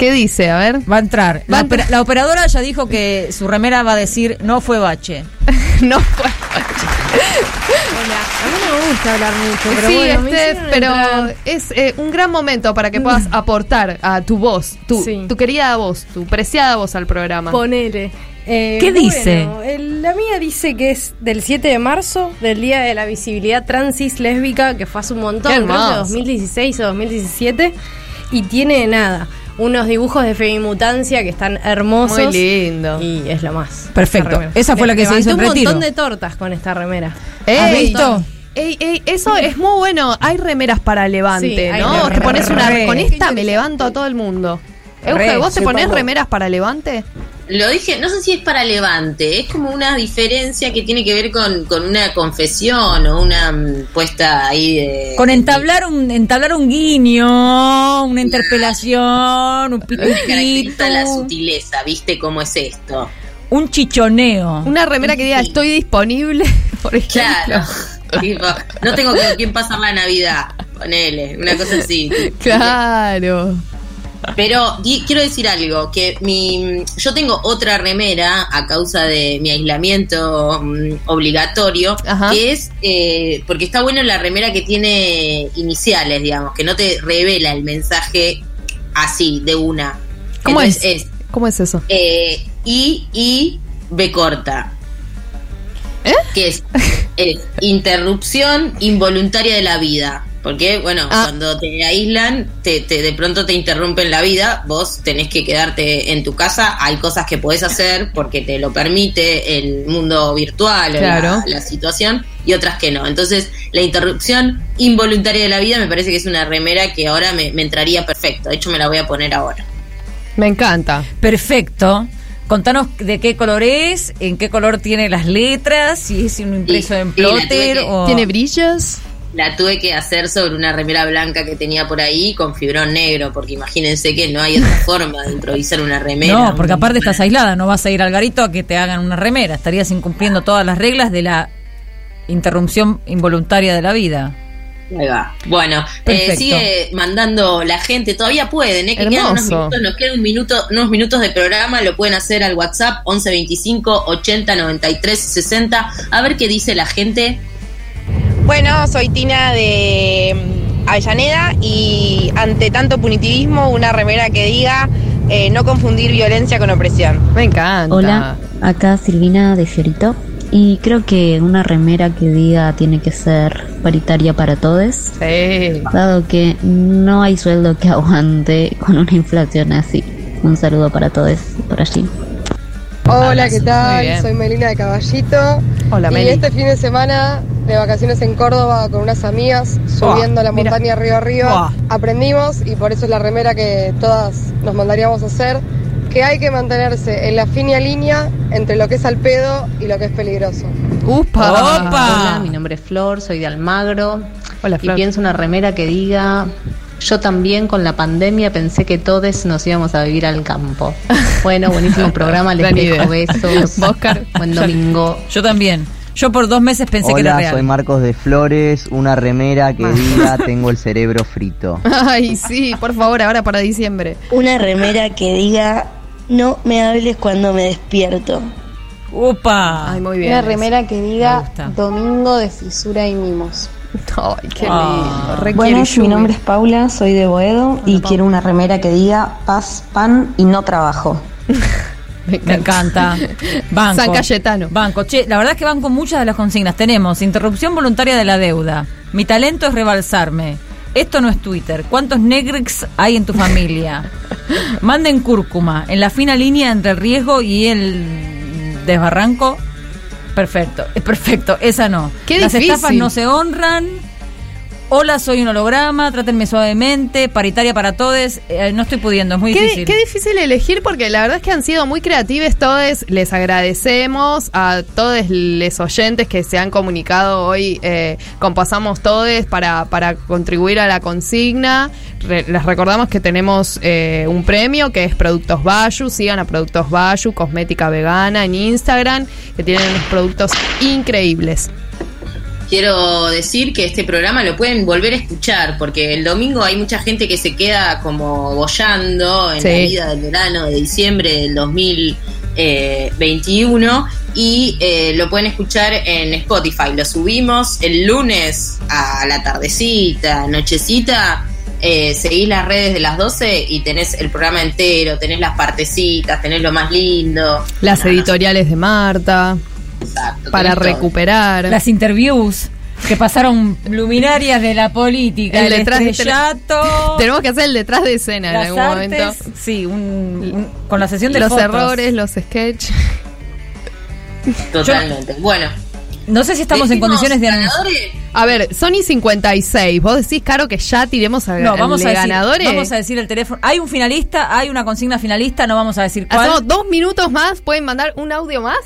¿Qué dice? A ver. Va a entrar. la, la, operadora ya dijo que su remera va a decir no fue bache. no fue bache. A mí no me gusta hablar mucho, pero sí, bueno, este, pero es eh, un gran momento para que puedas aportar a tu voz, tu, tu querida voz, tu preciada voz al programa. Ponele. Eh, ¿Qué dice? bueno, el- la mía dice que es del 7 de marzo, del Día de la Visibilidad Transis Lésbica, que fue hace un montón, creo que hermoso. 2016 o 2017, y tiene nada, unos dibujos de femimutancia que están hermosos. Muy lindo. Y es lo más. Perfecto. Esa fue la que se hizo en un retiro. montón de tortas con esta remera. ¿Has Ey, visto? Ey, ey, eso es muy bueno. Hay remeras para levante, Sí, ¿no? Te pones una Re. con esta me levanto a todo el mundo. Euge, ¿vos te ponés remeras para levante? Lo dije, no sé si es para levante, es como una diferencia que tiene que ver con, con una confesión o una mm, puesta ahí de... Con entablar un, entablar un guiño, una interpelación, un caracteriza la sutileza, ¿viste cómo es esto? un chichoneo. Una remera que diga estoy disponible, por ejemplo. Claro. Tipo, no tengo con quién pasar la Navidad, ponele, una cosa así. Claro. Pero di- quiero decir algo, que mi, yo tengo otra remera a causa de mi aislamiento mm, obligatorio, Ajá. que es, eh, porque está bueno la remera que tiene iniciales, digamos, que no te revela el mensaje así, de una. ¿Cómo Entonces es? ¿Cómo es eso? eh, I, I, B corta. ¿Eh? Que es, es interrupción involuntaria de la vida. Porque, bueno, Ah. cuando te aíslan, te, te- de pronto te interrumpen la vida, vos tenés que quedarte en tu casa. Hay cosas que podés hacer porque te lo permite el mundo virtual Claro. la, la situación, y otras que no. Entonces, la interrupción involuntaria de la vida me parece que es una remera que ahora me, me entraría perfecto. De hecho, me la voy a poner ahora. Me encanta. Perfecto. Contanos de qué color es, en qué color tiene las letras, si es un impreso en plotter que- o... ¿Tiene brillos? La tuve que hacer sobre una remera blanca que tenía por ahí con fibrón negro, porque imagínense que no hay otra forma de improvisar una remera. No, porque aparte estás aislada, no vas a ir al garito a que te hagan una remera, estarías incumpliendo todas las reglas de la interrupción involuntaria de la vida. Ahí va. Bueno, eh, sigue mandando la gente, todavía pueden, ¿eh? que quedan unos minutos, nos queda un minuto, unos minutos de programa, lo pueden hacer al WhatsApp 11 25 80 93 60, a ver qué dice la gente. Bueno, soy Tina de mm, Avellaneda y ante tanto punitivismo, una remera que diga eh, no confundir violencia con opresión. Me encanta. Hola, acá Silvina de Fiorito. Y creo que una remera que diga tiene que ser paritaria para todos, Sí. dado que no hay sueldo que aguante con una inflación así. Un saludo para todos por allí. Hola, ¿qué tal? Soy Melina de Caballito. Hola, y Meli. este fin de semana de vacaciones en Córdoba con unas amigas, subiendo la mira. montaña río arriba, aprendimos y por eso es la remera que todas nos mandaríamos a hacer, que hay que mantenerse en la fina línea entre lo que es al pedo y lo que es peligroso. ¡Upa! Hola, mi nombre es Flor, soy de Almagro. Hola, Y Flor. pienso una remera que diga, yo también con la pandemia pensé que todos nos íbamos a vivir al campo. Bueno, buenísimo programa, les dejo besos. Oscar. Buen domingo. Yo también. Yo por dos meses pensé que era Hola, real. soy Marcos de Flores, una remera que diga tengo el cerebro frito. Ay, sí, por favor, ahora para diciembre. Una remera que diga no me hables cuando me despierto. ¡Upa! Ay, muy bien. Una remera que diga domingo de fisura y mimos. Ay, qué Ah. lindo. Quiero mi nombre es Paula, soy de Boedo y quiero una remera que diga paz, pan y no trabajo. Me encanta. Banco. San Cayetano. Banco. Che, la verdad es que van con muchas de las consignas. Tenemos interrupción voluntaria de la deuda. Mi talento es rebalsarme. Esto no es Twitter. ¿Cuántos Negrix hay en tu familia? Manden cúrcuma. En la fina línea entre el riesgo y el desbarranco. Perfecto. Es perfecto. Esa no. Qué Las difícil. estafas no se honran. Hola, soy un holograma, trátenme suavemente, paritaria para todos. Eh, no estoy pudiendo, es muy Qué, difícil. qué difícil elegir porque la verdad es que han sido muy creativos todos. Les agradecemos a todos los oyentes que se han comunicado hoy eh, con Pasamos Todes para, para contribuir a la consigna. Re- les recordamos que tenemos eh, un premio que es Productos Bayu. Sigan a Productos Bayu, cosmética vegana en Instagram, que tienen unos productos increíbles. Quiero decir que este programa lo pueden volver a escuchar, porque el domingo hay mucha gente que se queda como bollando en Sí. la vida del verano de diciembre del 2021 y eh, lo pueden escuchar en Spotify. Lo subimos el lunes a la tardecita, nochecita. eh, seguís las redes de las 12 y tenés el programa entero, tenés las partecitas, tenés lo más lindo. Las editoriales de Marta. Para recuperar. Las interviews que pasaron luminarias de la política, el, detrás de estrellato, Tenemos que hacer el detrás de escena en algún artes, momento. sí, un, un- con la sesión de los fotos. errores, los sketches. Totalmente. bueno. No sé si estamos en ¿Decimos condiciones de ganadores? A ver, Sony 56. Vos decís, Caro, que ya tiremos a No, vamos a, de decir, ganadores. vamos a decir el teléfono. Hay un finalista, hay una consigna finalista, no vamos a decir cuál. Hacemos dos minutos más. ¿Pueden mandar un audio más?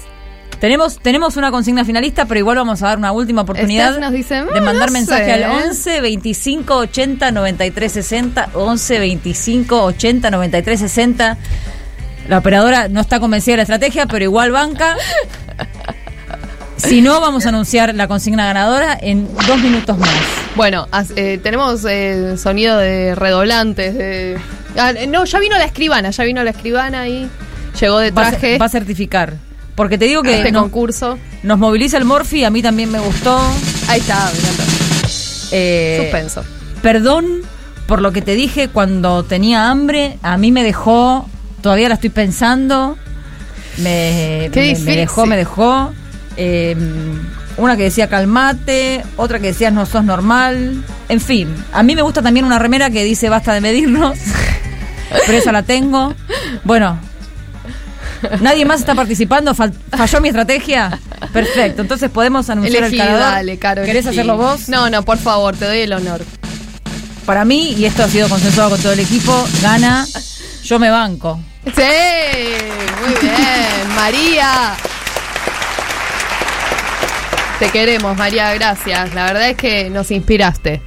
Tenemos, tenemos una consigna finalista, pero igual vamos a dar una última oportunidad nos de "Ah, mandar no mensaje sé". al 11 25 80 93 60. 11 25 80 93 60. La operadora no está convencida de la estrategia, pero igual banca. Si no, vamos a anunciar la consigna ganadora en dos minutos más. Bueno, eh, tenemos eh, sonido de redoblantes. De... Ah, no, ya vino la escribana. Ya vino la escribana y llegó de traje. va a certificar. Porque te digo que este no- concurso. nos moviliza el Morphy, a mí también me gustó. Ahí está, me. Eh, Suspenso. Perdón por lo que te dije cuando tenía hambre. A mí me dejó, todavía la estoy pensando. Me, Qué me- me dejó, me dejó. Eh, una que decía calmate, otra que decía no sos normal. En fin, a mí me gusta también una remera que dice basta de medirnos. Pero esa la tengo. Bueno, nadie más está participando. Fal- ¿Falló mi estrategia? Perfecto, entonces podemos anunciar Elegí, el ganador. dale, Caro. ¿Querés elegí. hacerlo vos? No, no, por favor, te doy el honor. Para mí, y esto ha sido consensuado con todo el equipo, gana Yo me banco. Sí, muy bien, María. Te queremos, María, gracias. La verdad es que nos inspiraste.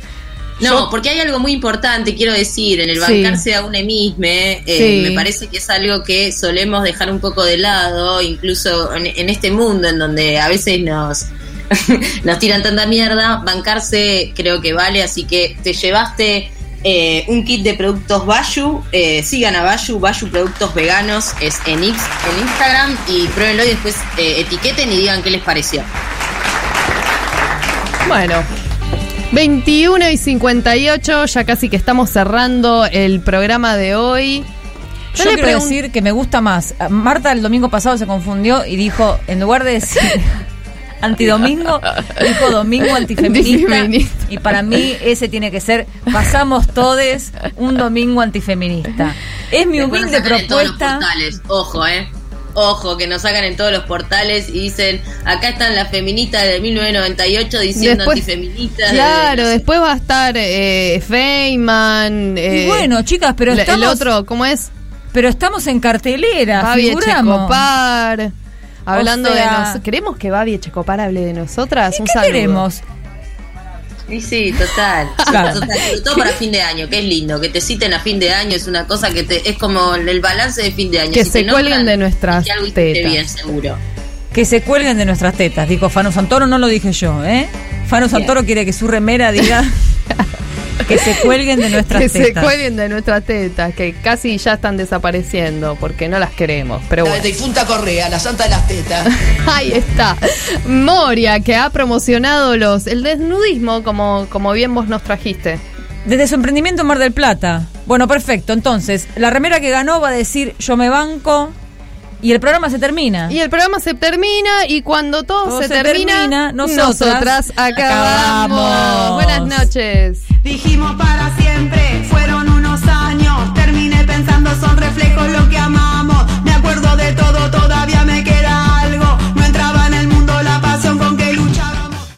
No, Yo- porque hay algo muy importante, quiero decir, en el Sí. bancarse a una misma, eh, Sí. me parece que es algo que solemos dejar un poco de lado, incluso en, en este mundo en donde a veces nos, nos tiran tanta mierda, bancarse creo que vale, así que te llevaste eh, un kit de productos Bayu, eh, sigan a Bayu, Bayu Productos Veganos, es en, X, en Instagram y pruébenlo y después eh, etiqueten y digan qué les pareció. Bueno, 21 y 58, ya casi que estamos cerrando el programa de hoy. Yo le quiero decir que me gusta más. Marta el domingo pasado se confundió y dijo, en lugar de decir antidomingo, dijo domingo antifeminista. Antifeminista. Y para mí ese tiene que ser, pasamos todes un domingo antifeminista. Es mi humilde propuesta. portales. Ojo, eh. Ojo, que nos sacan en todos los portales y dicen, acá están las feministas de 1998 diciendo Después- antifeministas. Claro, de- después va a estar eh, Feynman. eh, Y bueno, chicas, pero el- estamos- El otro, ¿cómo es? Pero estamos en cartelera. Echecopar. Hablando O sea- de nosotros. ¿Queremos que Babi Echecopar hable de nosotras? ¿Y Un qué saludo. queremos? Y sí, total. Claro. Total, sobre todo para fin de año, que es lindo. Que te citen a fin de año es una cosa que te, es como el balance de fin de año. Que Si se nombran, cuelguen de nuestras es que algo tetas. bien, seguro. Que se cuelguen de nuestras tetas, dijo Fano Santoro, no lo dije yo, ¿eh? Fano Santoro quiere que su remera diga que se cuelguen de nuestras Que se tetas. cuelguen de nuestras tetas, que casi ya están desapareciendo porque no las queremos. Pero La bueno. difunta Correa, la santa de las tetas. Ahí está. Moria, que ha promocionado los el desnudismo, como, como bien vos nos trajiste. Desde su emprendimiento en Mar del Plata. Bueno, perfecto. Entonces, la remera que ganó va a decir yo me banco y el programa se termina. Y el programa se termina y cuando todo, todo se, se, termina, termina nosotras, nosotras acabamos. acabamos. Buenas noches. Dijimos para siempre, fueron unos años. Terminé pensando, son reflejos lo que amamos. Me acuerdo de todo, todo.